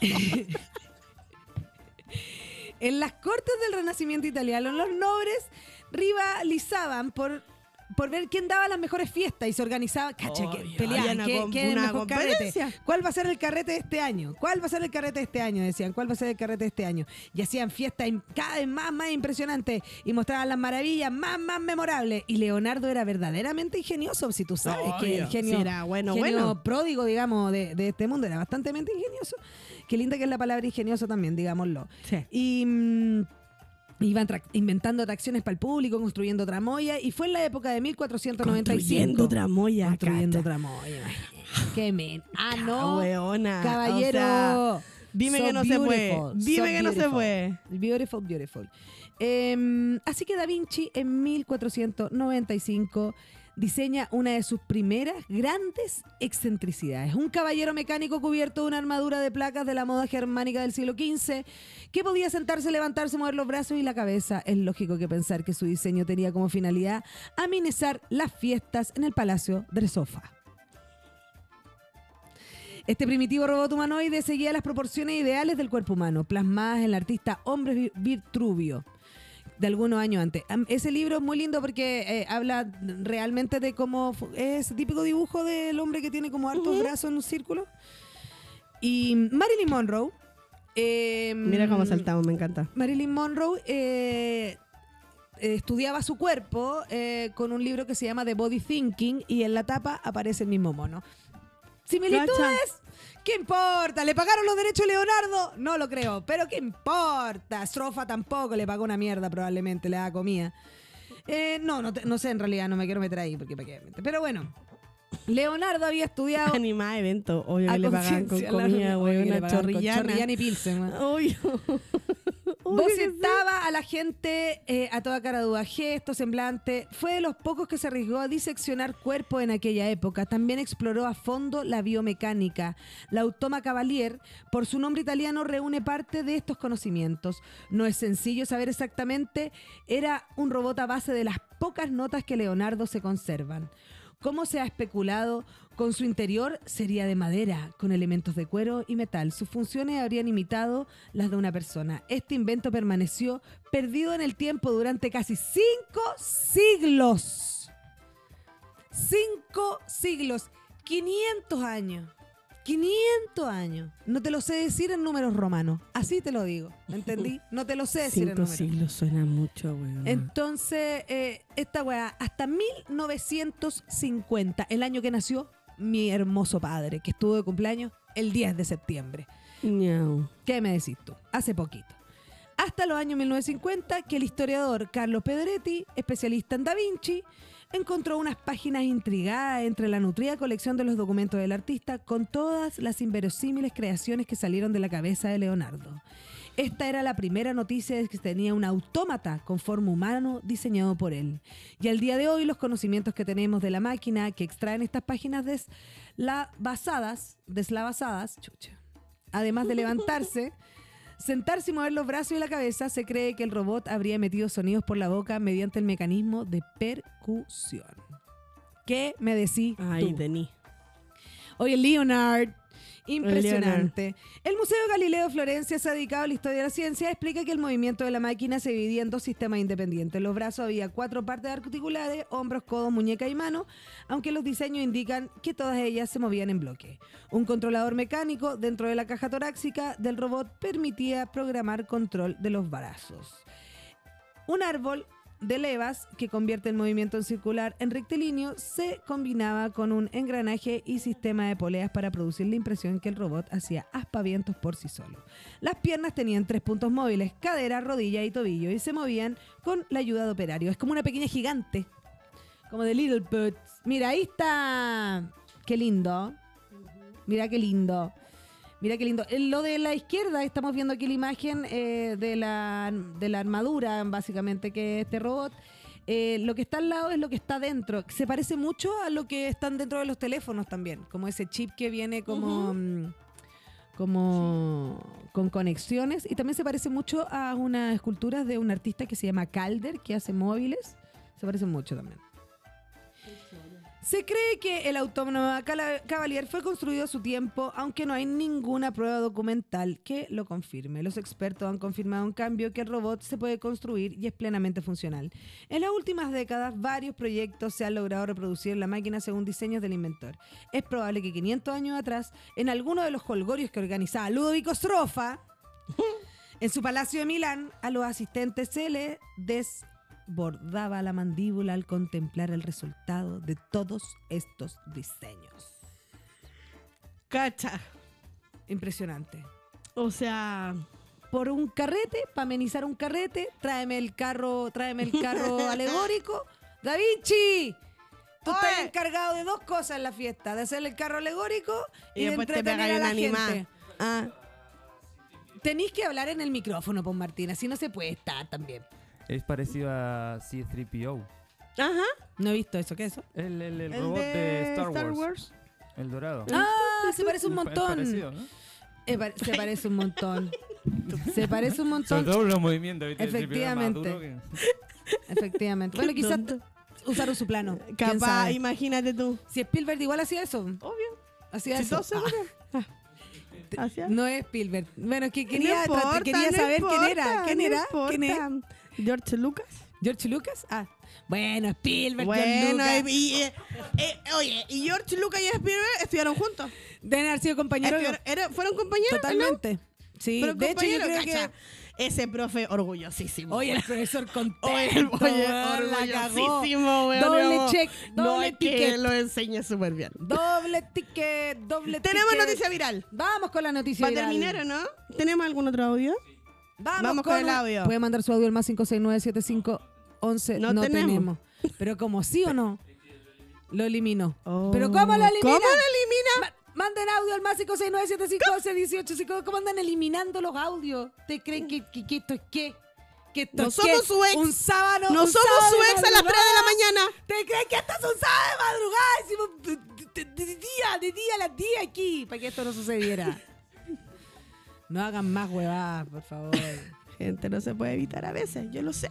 [LAUGHS] En las cortes del Renacimiento italiano, los nobles rivalizaban por, por ver quién daba las mejores fiestas y se organizaba, cacha, que peleaban, había una ¿quién- com- quién es el una mejor carrete? competencia. ¿Cuál va a ser el carrete de este año? ¿Cuál va a ser el carrete de este año? Decían, ¿cuál va a ser el carrete de este año? Y hacían fiestas cada vez más, más impresionantes y mostraban las maravillas más, más memorables. Y Leonardo era verdaderamente ingenioso, si tú sabes que el genio, sí, era bueno, genio bueno. pródigo, digamos, de, de este mundo, era bastante ingenioso. Qué linda que es la palabra ingenioso también, digámoslo. Sí. Y mm, iban inventando atracciones para el público, construyendo tramoya, y fue en la época de 1495. Construyendo tramoya. Construyendo tramoya. Qué men. Ah, no. weona. Caballero. O sea, dime So que no se beautiful, Dime so que no se puede. Beautiful, beautiful. Em, así que Da Vinci en 1495 diseña una de sus primeras grandes excentricidades. Un caballero mecánico cubierto de una armadura de placas de la moda germánica del siglo XV que podía sentarse, levantarse, mover los brazos y la cabeza. Es lógico que pensar que su diseño tenía como finalidad amenizar las fiestas en el Palacio del Sofá. Este primitivo robot humanoide seguía las proporciones ideales del cuerpo humano, plasmadas en el artista Hombre Vi- Vitruvio de algunos años antes. Ese libro es muy lindo porque eh, habla realmente de cómo es típico dibujo del hombre que tiene como hartos brazos en un círculo. Y Marilyn Monroe. eh, Mira cómo saltamos, me encanta. Marilyn Monroe eh, eh, estudiaba su cuerpo eh, con un libro que se llama The Body Thinking y en la tapa aparece el mismo mono. ¿Similitudes? ¿Qué importa? ¿Le pagaron los derechos a Leonardo? No lo creo, pero ¿qué importa? Strofa tampoco le pagó una mierda probablemente, le da comida. Eh, no, no, no sé en realidad, no me quiero meter ahí porque para. Pero bueno, Leonardo había estudiado Animada evento, obvio a que le pagan con comida, güey, una pagaban chorrillana. chorrillana y pilsen. Obvio. [LAUGHS] Bocetaba a la gente eh, a toda cara duda, gesto, semblante. Fue de los pocos que se arriesgó a diseccionar cuerpos en aquella época. También exploró a fondo la biomecánica. La Automa Cavalier, por su nombre italiano, reúne parte de estos conocimientos. No es sencillo saber exactamente. Era un robot a base de las pocas notas que Leonardo se conservan. Como se ha especulado, con su interior sería de madera, con elementos de cuero y metal. Sus funciones habrían imitado las de una persona. Este invento permaneció perdido en el tiempo durante casi cinco siglos. Cinco siglos. 500 años. 500 años. No te lo sé decir en números romanos. Así te lo digo. ¿Me entendí? No te lo sé decir en Cinco números. siglos suena mucho, güey. Entonces, eh, esta weá, hasta 1950, el año que nació mi hermoso padre, que estuvo de cumpleaños el 10 de septiembre. Ñau. ¿Qué me decís tú? Hace poquito. Hasta los años 1950, que el historiador Carlos Pedretti, especialista en Da Vinci, encontró unas páginas intrigadas entre la nutrida colección de los documentos del artista con todas las inverosímiles creaciones que salieron de la cabeza de Leonardo. Esta era la primera noticia de que tenía un autómata con forma humano diseñado por él. Y al día de hoy los conocimientos que tenemos de la máquina que extraen estas páginas deslavazadas, deslavazadas, chucha, además de levantarse, [LAUGHS] sentarse y mover los brazos y la cabeza, se cree que el robot habría emitido sonidos por la boca mediante el mecanismo de percusión. ¿Qué me decís Ay? Denis. Oye, Leonard. Impresionante. El Museo Galileo de Florencia se ha dedicado a la historia de la ciencia. Explica que el movimiento de la máquina se dividía en dos sistemas independientes. En los brazos había cuatro partes articulares, hombros, codos, muñeca y mano, aunque los diseños indican que todas ellas se movían en bloque. Un controlador mecánico dentro de la caja torácica del robot permitía programar control de los brazos. Un árbol de levas que convierte el movimiento en circular en rectilíneo se combinaba con un engranaje y sistema de poleas para producir la impresión que el robot hacía aspavientos por sí solo. Las piernas tenían tres puntos móviles, cadera, rodilla y tobillo, y se movían con la ayuda de operario. Es como una pequeña gigante, como de Little Boots. Mira, ahí está. Qué lindo. Mira qué lindo. Mira qué lindo. En lo de la izquierda, estamos viendo aquí la imagen eh, de, la, de la armadura, básicamente, que es este robot. Eh, lo que está al lado es lo que está dentro. Se parece mucho a lo que están dentro de los teléfonos también. Como ese chip que viene como. mm, como con conexiones y también se parece mucho a unas esculturas de un artista que se llama Calder que hace móviles se parecen mucho también se cree que el autónomo Cala- Cavalier fue construido a su tiempo, aunque no hay ninguna prueba documental que lo confirme. Los expertos han confirmado en cambio que el robot se puede construir y es plenamente funcional. En las últimas décadas, varios proyectos se han logrado reproducir la máquina según diseños del inventor. Es probable que 500 años atrás, en alguno de los holgorios que organizaba Ludovico Strofa, [LAUGHS] en su palacio de Milán, a los asistentes se les desbordaba la mandíbula al contemplar el resultado de todos estos diseños. Cacha. Impresionante. O sea, por un carrete, para amenizar un carrete, tráeme el carro, tráeme el carro [LAUGHS] alegórico. Da Vinci, tú estás encargado de dos cosas en la fiesta, de hacer el carro alegórico y, y, de entretener a la gente. Ah, Tenéis que hablar en el micrófono, pues Martín, así no se puede estar también. Es parecido a C3PO. ajá. No he visto eso, ¿qué es eso? El, el, el El robot de, de, Star, Wars. El dorado. Ah, se parece un es parecido, montón. ¿no? Eh, pa- Se parece un montón. [LAUGHS] Se parece un Sobre montón. todo los movimientos. ¿viste? El C3PO es más Efectivamente. que- Efectivamente. Bueno, quizás usaron su plano. ¿quién Capaz, sabe? imagínate tú. Si Spielberg igual hacía eso. Obvio. Hacía Si eso. Ah. Ah. Hacia- no es Spielberg. Bueno, es que quería, No importa, quería no saber quién era. ¿Quién no era? ¿Quién es? George Lucas. ¿George Lucas? Ah. Bueno, Spielberg, George Bueno, Lucas. y, y, eh, eh, oye, y George Lucas y Spielberg estuvieron juntos. Deben haber sido compañeros. Era- ¿Fueron compañeros? ¿no? Totalmente. Sí, Fueron de hecho yo creo cacha. que... Ese profe orgullosísimo. Oye, el profesor contento. [LAUGHS] Oye, oye, orgullosísimo, weón, Doble check, No doble es que ticket. lo enseñe súper bien. Doble ticket, doble Tenemos ticket. noticia viral. Vamos con la noticia Para viral. terminar, ¿o no? ¿Tenemos algún otro audio? Vamos, Vamos con el un- audio. Puede mandar su audio al más 5697511. No No, tenemos. tenemos. Pero como sí o no, lo eliminó. Oh. ¿Pero cómo lo elimina? ¿Cómo lo elimina? Ma- manden audio al más 569751118. ¿Cómo andan eliminando los audios? ¿Ustedes creen que, que- que esto es qué? ¿Que esto No es somos qué? su ex. Un sábado. No un somos sábado su ex a las 3 de la mañana. ¿Ustedes creen que esto es un sábado de madrugada? Hicimos de, de- de- de día, de día a las 10 aquí, para que esto no sucediera. [LAUGHS] No hagan más huevadas, por favor. [LAUGHS] Gente, no se puede evitar a veces, yo lo sé.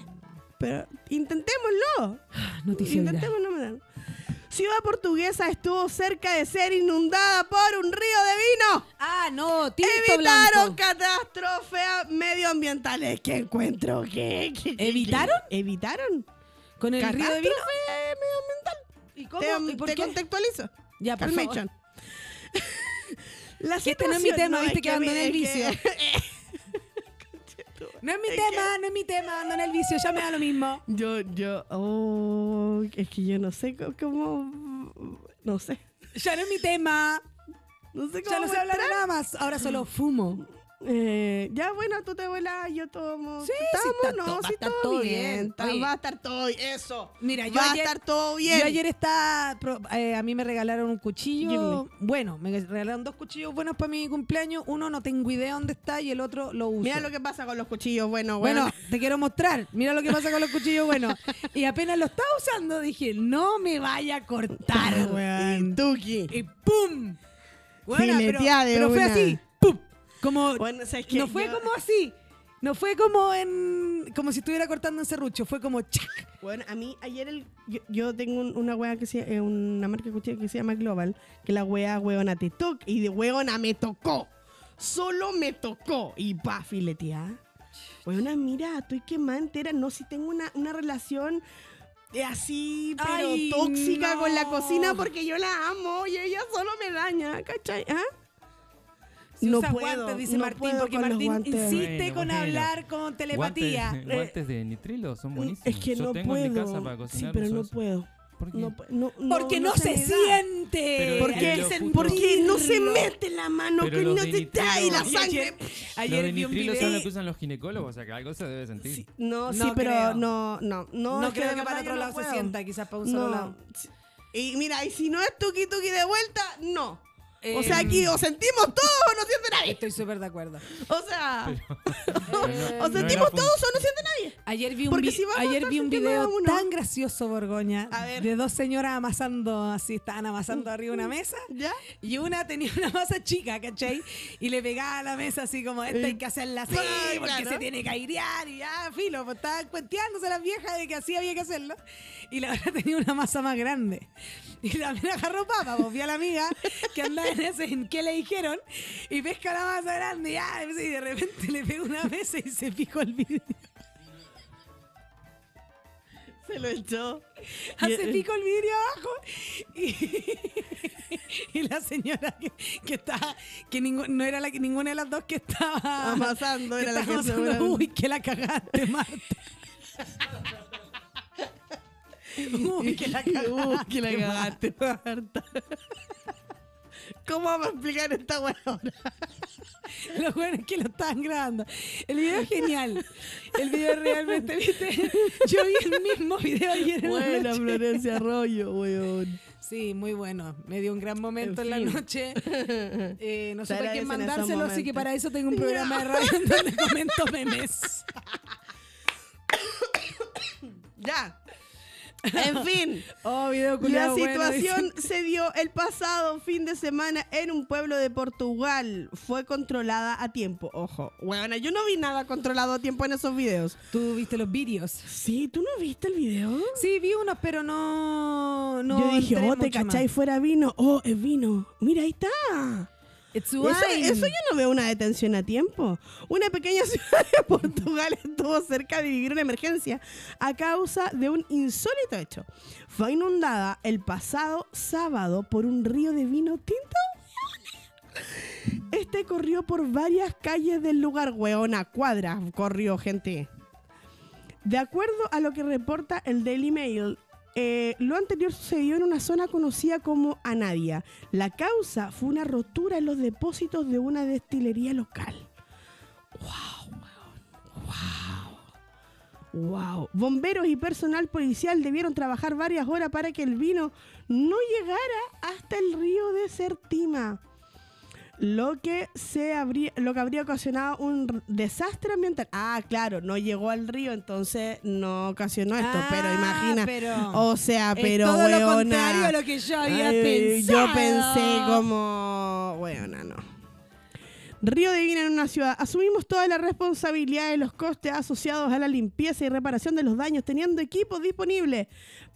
Pero intentémoslo. [GASPS] Noticia viral. Intentémoslo. madame. Ciudad portuguesa estuvo cerca de ser inundada por un río de vino. Ah, no, tinto Evitaron blanco. catástrofes medioambientales. ¿Qué encuentro? ¿Qué, qué- qué- ¿Evitaron? qué? ¿Evitaron? ¿Con el río de vino? Catástrofe medioambiental. ¿Y cómo? Te, ¿Y por te qué? contextualizo. Ya, por Calmation. favor. [LAUGHS] La Que este no es mi tema, viste que es abandoné el vicio. [LAUGHS] [LAUGHS] No es mi Es tema, no es mi tema, ando en el vicio, ya me da lo mismo. Yo, yo, oh, es que yo no sé cómo, no sé, Ya no es mi tema. no sé cómo Ya no sé hablar nada más. Ahora solo fumo. Eh, ya, bueno, tú te vuelas, yo tomo. Sí, sí, Estamos, está no, va a sí, estar todo todo bien. va a estar todo bien. Eso. Mira, yo va ayer, a estar todo bien. yo ayer estaba, eh, a mí me regalaron un cuchillo. Bueno, me regalaron dos cuchillos buenos para mi cumpleaños. Uno no tengo idea dónde está y el otro lo uso. Mira lo que pasa con los cuchillos, bueno, Bueno, bueno. te quiero mostrar. Mira lo que pasa con los cuchillos buenos. Y apenas lo estaba usando, dije, no me vaya a cortar, [LAUGHS] weón. Y Tuki. Y ¡pum! Buena, pero, pero fue así. Como, no fue Yo- como así. No fue como en como si estuviera cortando en serrucho, fue como ¡chac! Bueno, a mí ayer el, yo, yo tengo un- una wea que se eh, una marca que se llama Global, que la wea weona te toca y de weona me tocó. Solo me tocó y pa filetear. Weona, mira, estoy quemada entera, no si tengo una, una relación eh, así, pero Ay, tóxica con la cocina porque yo la amo y ella solo me daña, ¿cachai? ¿Ah? Si No usa puedo, guantes, dice no Martín, porque con Martín insiste Bueno, con bueno. hablar con telepatía. Guantes, guantes de nitrilo son buenísimos. Es que Yo no tengo puedo. en mi casa para sí, cocinar. pero uso no eso. puedo. ¿Por qué? No, no, no, porque no, se, me da. siente. Pero ¿Por es qué? que lo justo- Porque no se mete la mano, Pero que no te trae la nitrilo- sangre. Ayer de vi un nitrilo son video. los que usan los ginecólogos, o sea que algo se debe sentir. Sí, no, sí, No pero creo. no, no, no. No, que creo de que para otro lado no se sienta, quizás para un solo No. lado. Sí. Y mira, y si no es tuki tuki de vuelta, no. O Em, sea, aquí o sentimos todos o no siente nadie. Estoy súper de acuerdo. O sea, Pero [LAUGHS] o no la sentimos todos o no siente nadie. Ayer vi un, Porque vi- si ayer vi un video tan gracioso, Borgoña, A ver. de dos señoras amasando, así, estaban amasando arriba una mesa, [LAUGHS] ¿Ya? y una tenía una masa chica, ¿cachai? Y le pegaba a la mesa así como, esta hay que hacerla así, Ah, porque claro. se tiene que airear, y ya, filo, pues estaban cuenteándose las viejas de que así había que hacerlo, y la otra [LAUGHS] tenía una masa más grande. Y también agarró papa, pues vi a la amiga que andaba en qué le dijeron, y pesca la masa grande, y, ya, y de repente le pega una mesa y se picó el video. Se lo echó. hace Y- pico el vidrio abajo y, [LAUGHS] y la señora que, que estaba que ningú- no era la ninguna de las dos que estaba Amasando, que era la que seguramente- uy que la cagaste Marta [LAUGHS] uy que la cagaste Uh, que la cagaste, Marta. ¿Cómo vamos a explicar esta weá ahora? [LAUGHS] Lo bueno es que lo estaban grabando. El video es genial. El video realmente, ¿viste? Yo vi el mismo video ayer en la Buena noche. Florencia Arroyo, weón. Sí, muy bueno. Me dio un gran momento en, En la noche. Eh, no supe quién mandárselo, así que para eso tengo un programa de radio [LAUGHS] en donde comento memes. Ya. En fin. [LAUGHS] Oh, video La bueno, situación dice. se dio el pasado fin de semana en un pueblo de Portugal. Fue controlada a tiempo. Ojo, bueno, yo no vi nada controlado a tiempo en esos videos. ¿Tú viste los vídeos? Sí, ¿tú no viste el video? Sí, vi unos, pero no. no yo dije, oh, te cachai, más. fuera vino. Oh, es vino. Mira, ahí está. Eso yo no veo una detención a tiempo. Una pequeña [LAUGHS] ciudad de Portugal estuvo cerca de vivir una emergencia a causa de un insólito hecho. Fue inundada el pasado sábado por un río de vino tinto. Este corrió por varias calles del lugar, weona, cuadras, corrió gente. De acuerdo a lo que reporta el Daily Mail, eh, lo anterior sucedió en una zona conocida como Anadia. La causa fue una rotura en los depósitos de una destilería local. ¡Wow! ¡Wow! ¡Wow! Bomberos y personal policial debieron trabajar varias horas para que el vino no llegara hasta el río de Sertima lo que se habría lo que habría ocasionado un desastre ambiental. Ah, claro, no llegó al río, entonces no ocasionó esto, Ah, pero imagina, pero o sea, es pero todo lo weona, contrario a lo que yo había ay, pensado. Yo pensé como, weona, no. Río de Vina en una ciudad. Asumimos toda la responsabilidad de los costes asociados a la limpieza y reparación de los daños, teniendo equipos disponibles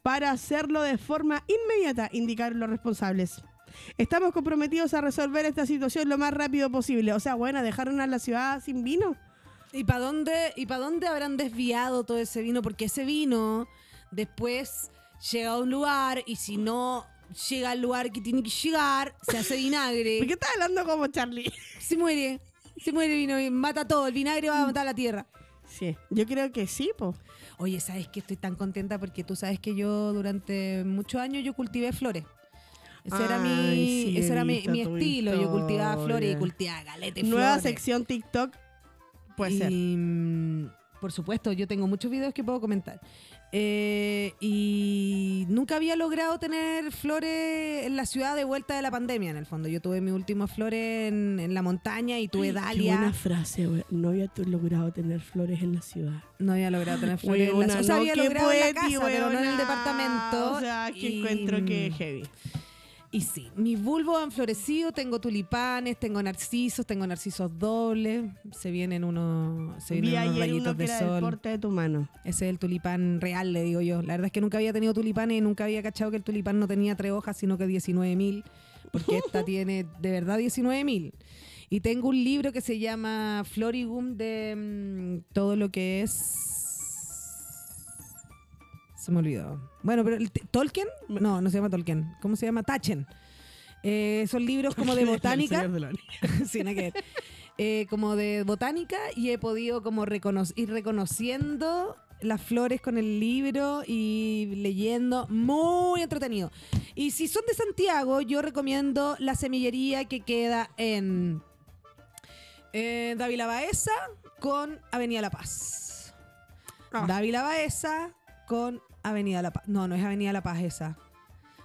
para hacerlo de forma inmediata, indicaron los responsables. Estamos comprometidos a resolver esta situación lo más rápido posible. O sea, bueno, dejaron a la ciudad sin vino. ¿Y para dónde, y pa' dónde habrán desviado todo ese vino? Porque ese vino después llega a un lugar y si no llega al lugar que tiene que llegar, se hace ¿Por [LAUGHS] qué vinagre. estás hablando como Charlie? Se muere. Se muere el vino y mata todo. El vinagre va a matar la tierra. Sí, yo creo que sí, po. Oye, ¿sabes que Estoy tan contenta porque tú sabes que yo durante muchos años yo cultivé flores. Ese era mi, Ay, sí, ese era mi, estilo. Yo cultivaba flores y cultivaba galete Nueva flores. sección TikTok. Puede y, ser. mm, Por supuesto, yo tengo muchos videos que puedo comentar. Eh, y nunca había logrado tener flores en la ciudad de vuelta de la pandemia, en el fondo. Yo tuve mis últimas flores en, en la montaña y tuve Qué dalia. buena frase, güey. No había logrado tener flores en la ciudad. No había logrado tener flores en la Weona, O sea, no, había qué logrado en la casa, pero no en el departamento. O sea, que Y, encuentro que heavy. Y sí, mis bulbos han florecido, tengo tulipanes, tengo narcisos, tengo narcisos dobles, se vienen unos, se Vi vienen unos rayitos uno que de era sol. porte de tu mano. Ese es el tulipán real, le digo yo. La verdad es que nunca había tenido tulipanes y nunca había cachado que el tulipán no tenía tres hojas, sino que 19.000, porque esta [LAUGHS] tiene de verdad 19.000. Y tengo un libro que se llama Florigum de mm, todo lo que es... Se me olvidó. Bueno, pero el ¿Tolkien? No, no se llama Tolkien. ¿Cómo se llama? Tachen. Eh, son libros como de [LAUGHS] botánica. [LAUGHS] Ver. Eh, como de botánica y he podido como recono- ir reconociendo las flores con el libro y leyendo, muy entretenido. Y si son de Santiago, yo recomiendo la semillería que queda en eh, Dávila Baeza con Avenida La Paz. Ah. Dávila Baeza con Avenida La Paz. No, no es Avenida La Paz esa.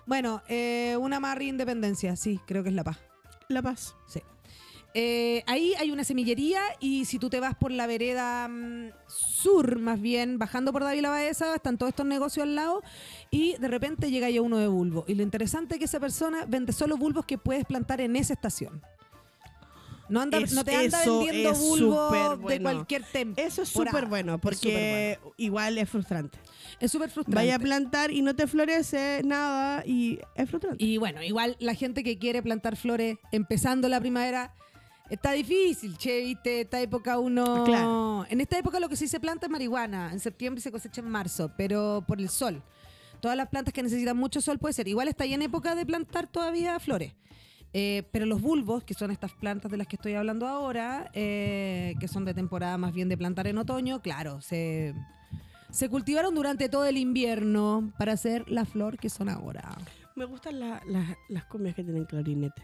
Bueno, eh, una Marri Independencia, sí, creo que es La Paz. La Paz. Sí. Eh, ahí hay una semillería y si tú te vas por la vereda mm, sur, más bien, bajando por Dávila Baeza, están todos estos negocios al lado y de repente llega ya uno de bulbo. Y lo interesante es que esa persona vende solo bulbos que puedes plantar en esa estación. No, anda, Es- no te anda vendiendo bulbos de cualquier temporada. Eso es súper bueno porque igual es frustrante. Es súper frustrante. Vaya a plantar y no te florece nada y es frustrante. Y bueno, igual la gente que quiere plantar flores empezando la primavera está difícil, che, viste, esta época uno... Claro. En esta época lo que sí se planta es marihuana, en septiembre se cosecha en marzo, pero por el sol. Todas las plantas que necesitan mucho sol puede ser. Igual está ya en época de plantar todavía flores. Eh, pero los bulbos, que son estas plantas de las que estoy hablando ahora, eh, que son de temporada más bien de plantar en otoño, claro, se, se cultivaron durante todo el invierno para hacer la flor que son ahora. Me gustan la- la- las comias que tienen clarinete.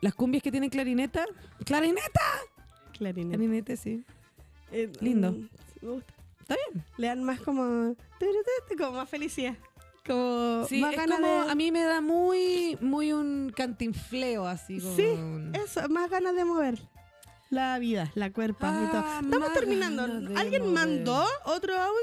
Las cumbias que tienen clarineta. ¡Clarineta! Clarinete. Clarinete, sí. Eh, Lindo. mm, me gusta. Está bien. Le dan más como. Como más felicidad. Como Sí, más es ganas como, de. a mí me da muy, muy un cantinfleo así. Como... Sí, Eso, más ganas de mover la vida, la cuerpa y todo. Ah, Estamos terminando. ¿Alguien mover. mandó otro audio?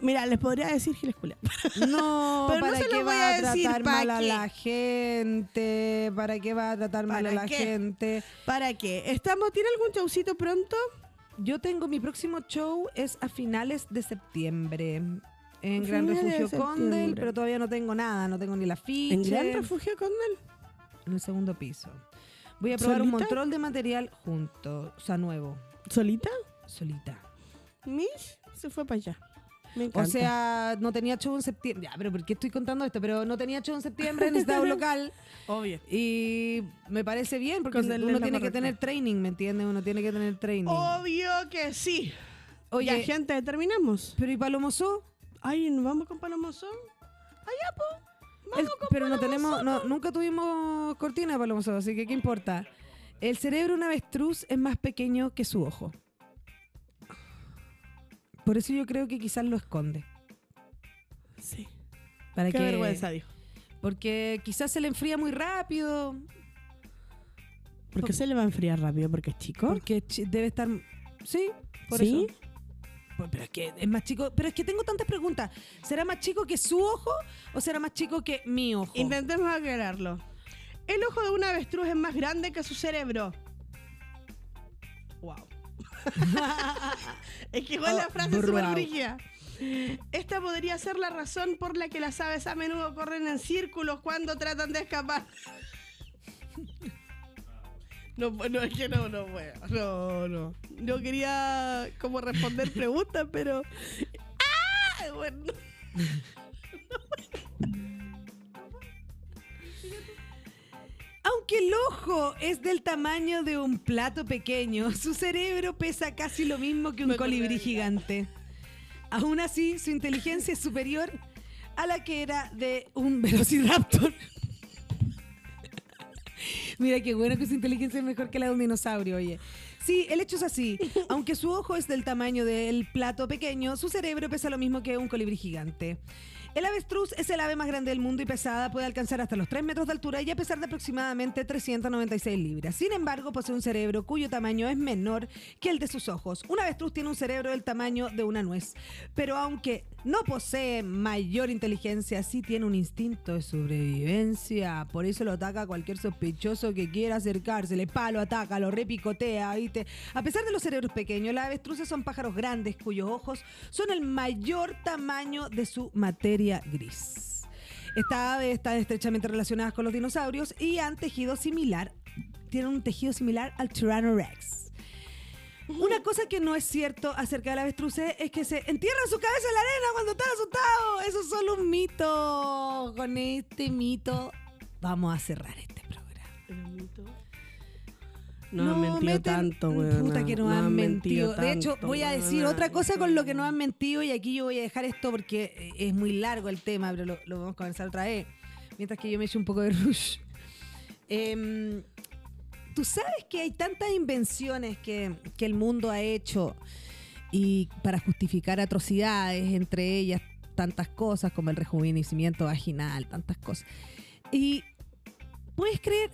Mira, les podría decir Giles Culia. [LAUGHS] No, Pero no ¿para se lo qué voy va a a decir, tratar ¿pa' mal a la gente? ¿Para qué va a tratar mal a ¿Para la qué? gente? ¿Para qué? ¿Estamos, ¿Tiene algún showcito pronto? Yo tengo mi próximo show es a finales de septiembre en Gran Refugio Condel, pero todavía no tengo nada, no tengo ni la ficha. ¿En Gran Refugio Condel? en el segundo piso. Voy a probar un montón de material junto, o sea, nuevo, ¿Solita? solita. Mish se fue para allá. Me encanta. O sea, no tenía show en septiembre. Ya, pero ¿por qué estoy contando esto? Pero no tenía show en septiembre, necesitaba [LAUGHS] un local. obvio. Y me parece bien, porque Con uno tiene que tener training, ¿me entiendes? Uno tiene que tener training. Obvio que sí. Oye, ya, gente, terminamos. pero ¿y Palomosó? Ay, ¿nos vamos con Palomosón? Allá, po. El- pero no tenemos, no, nunca tuvimos cortina de Palomosó, así que ¿qué importa? El cerebro de un avestruz es más pequeño que su ojo. Por eso yo creo que quizás lo esconde. Sí. Para Qué que, vergüenza, dijo. Porque quizás se le enfría muy rápido. ¿Por qué se le va a enfriar rápido? ¿Porque es chico? Porque debe estar. Sí, por ¿Sí? eso. Pero es que es más chico. Pero es que tengo tantas preguntas. ¿Será más chico que su ojo o será más chico que mi ojo? Intentemos aclararlo. El ojo de un avestruz es más grande que su cerebro. Wow. [LAUGHS] es que igual la Oh, frase es súper. Esta podría ser la razón por la que las aves a menudo corren en círculos cuando tratan de escapar. [LAUGHS] No, no, es que no, no puedo. No, no. No quería como responder preguntas, pero. ¡Ah! Bueno. Aunque el ojo es del tamaño de un plato pequeño, su cerebro pesa casi lo mismo que un Me colibrí gigante. Aún así, su inteligencia es superior a la que era de un velociraptor. [LAUGHS] Mira qué bueno que su inteligencia es mejor que la de un dinosaurio, oye. Sí, el hecho es así. [LAUGHS] Aunque su ojo es del tamaño del plato pequeño, su cerebro pesa lo mismo que un colibrí gigante. El avestruz es el ave más grande del mundo y pesada, puede alcanzar hasta los 3 metros de altura y a pesar de aproximadamente 396 libras. Sin embargo, posee un cerebro cuyo tamaño es menor que el de sus ojos. Un avestruz tiene un cerebro del tamaño de una nuez, pero aunque no posee mayor inteligencia, sí tiene un instinto de sobrevivencia. Por eso lo ataca a cualquier sospechoso que quiera acercarse. Le palo, ataca, lo repicotea, ¿viste? A pesar de los cerebros pequeños, las avestruces son pájaros grandes cuyos ojos son el mayor tamaño de su materia gris. Esta ave está estrechamente relacionada con los dinosaurios y han tejido similar, tienen un tejido similar al Tyrannorex. Una cosa que no es cierto acerca del avestruz es que se entierra su cabeza en la arena cuando está asustado. Eso es solo un mito. Con este mito vamos a cerrar este programa. No, han mentido meten- tanto, weón. Puta que No han mentido. De hecho, voy a decir weona. otra cosa con lo que nos han mentido y aquí yo voy a dejar esto porque eh, es muy largo el tema, pero lo, lo vamos a comenzar otra vez. Mientras que yo me echo un poco de rush. Em, Tú sabes que hay tantas invenciones que, que el mundo ha hecho y para justificar atrocidades, entre ellas tantas cosas como el rejuvenecimiento vaginal, tantas cosas. Y puedes creer,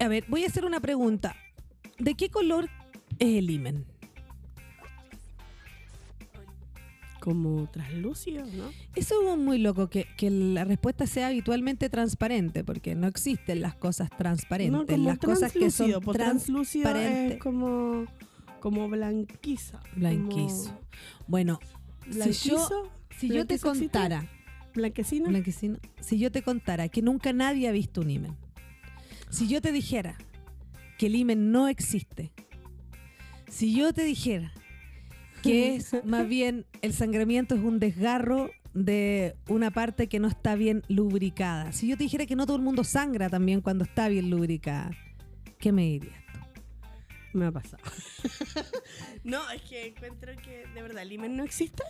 a ver, voy a hacer una pregunta. ¿De qué color es el himen? Como translúcido, ¿no? Eso es muy loco, que, que la respuesta sea habitualmente transparente, porque no existen las cosas transparentes. No, como las cosas que son translúcido, pues es como, como blanquiza. Blanquizo. Bueno, Como si yo, ¿Blanquizo? si yo te ¿Blanquizo existe? contara, ¿Blanquecino? Blanquecino, si yo te contara que nunca nadie ha visto un himen, si yo te dijera que el himen no existe, si yo te dijera que [LAUGHS] es más bien el sangramiento es un desgarro de una parte que no está bien lubricada, si yo te dijera que no todo el mundo sangra también cuando está bien lubricada, ¿qué me dirías? Me ha pasado. [LAUGHS] no, es que encuentro que de verdad el himen no existe.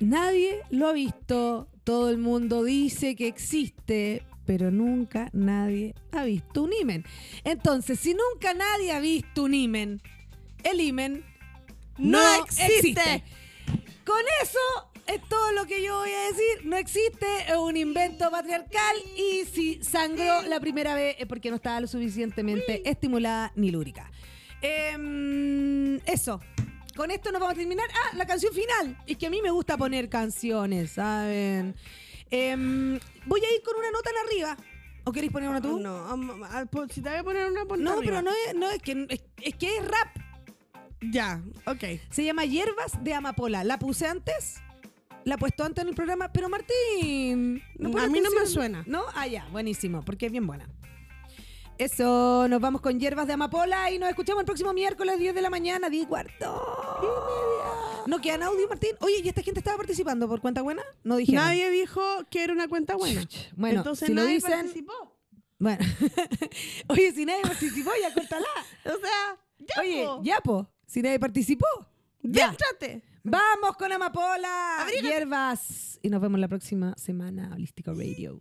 Nadie lo ha visto, todo el mundo dice que existe, pero nunca nadie ha visto un imen. Entonces, si nunca nadie ha visto un imen, el imen no, No existe. existe. Con eso es todo lo que yo voy a decir. No existe, es un invento patriarcal y si sangró la primera vez es porque no estaba lo suficientemente estimulada ni lúbrica. Em, eso. Con esto nos vamos a terminar. Ah, la canción final. Es que a mí me gusta poner canciones, ¿saben? Em, voy a ir con una nota en arriba. ¿O queréis poner una tú? No, am- al- po- si te voy a poner una ponte No, arriba. pero no es, no es que es, es que es rap. Ya, ok. Se llama Hierbas de Amapola. La puse antes. La he puesto antes en el programa, pero Martín. A pone mí no me suena. ¿No? Ah, ya, buenísimo, porque es bien buena. Eso, nos vamos con Hierbas de Amapola y nos escuchamos el próximo miércoles 10 de la mañana, 10 y cuarto. No quedan audio, Martín. Oye, ¿y esta gente estaba participando por cuenta buena? No dijeron. Nadie dijo que era una cuenta buena. Bueno, Entonces si lo nadie dicen. participó. Bueno. [LAUGHS] Oye, si nadie participó, ya córtala. O sea, ya, Oye, po. ya, po. Si nadie participó. entrate. Vamos con Amapola. Abrígate. Hierbas. Y nos vemos la próxima semana. Holístico Radio.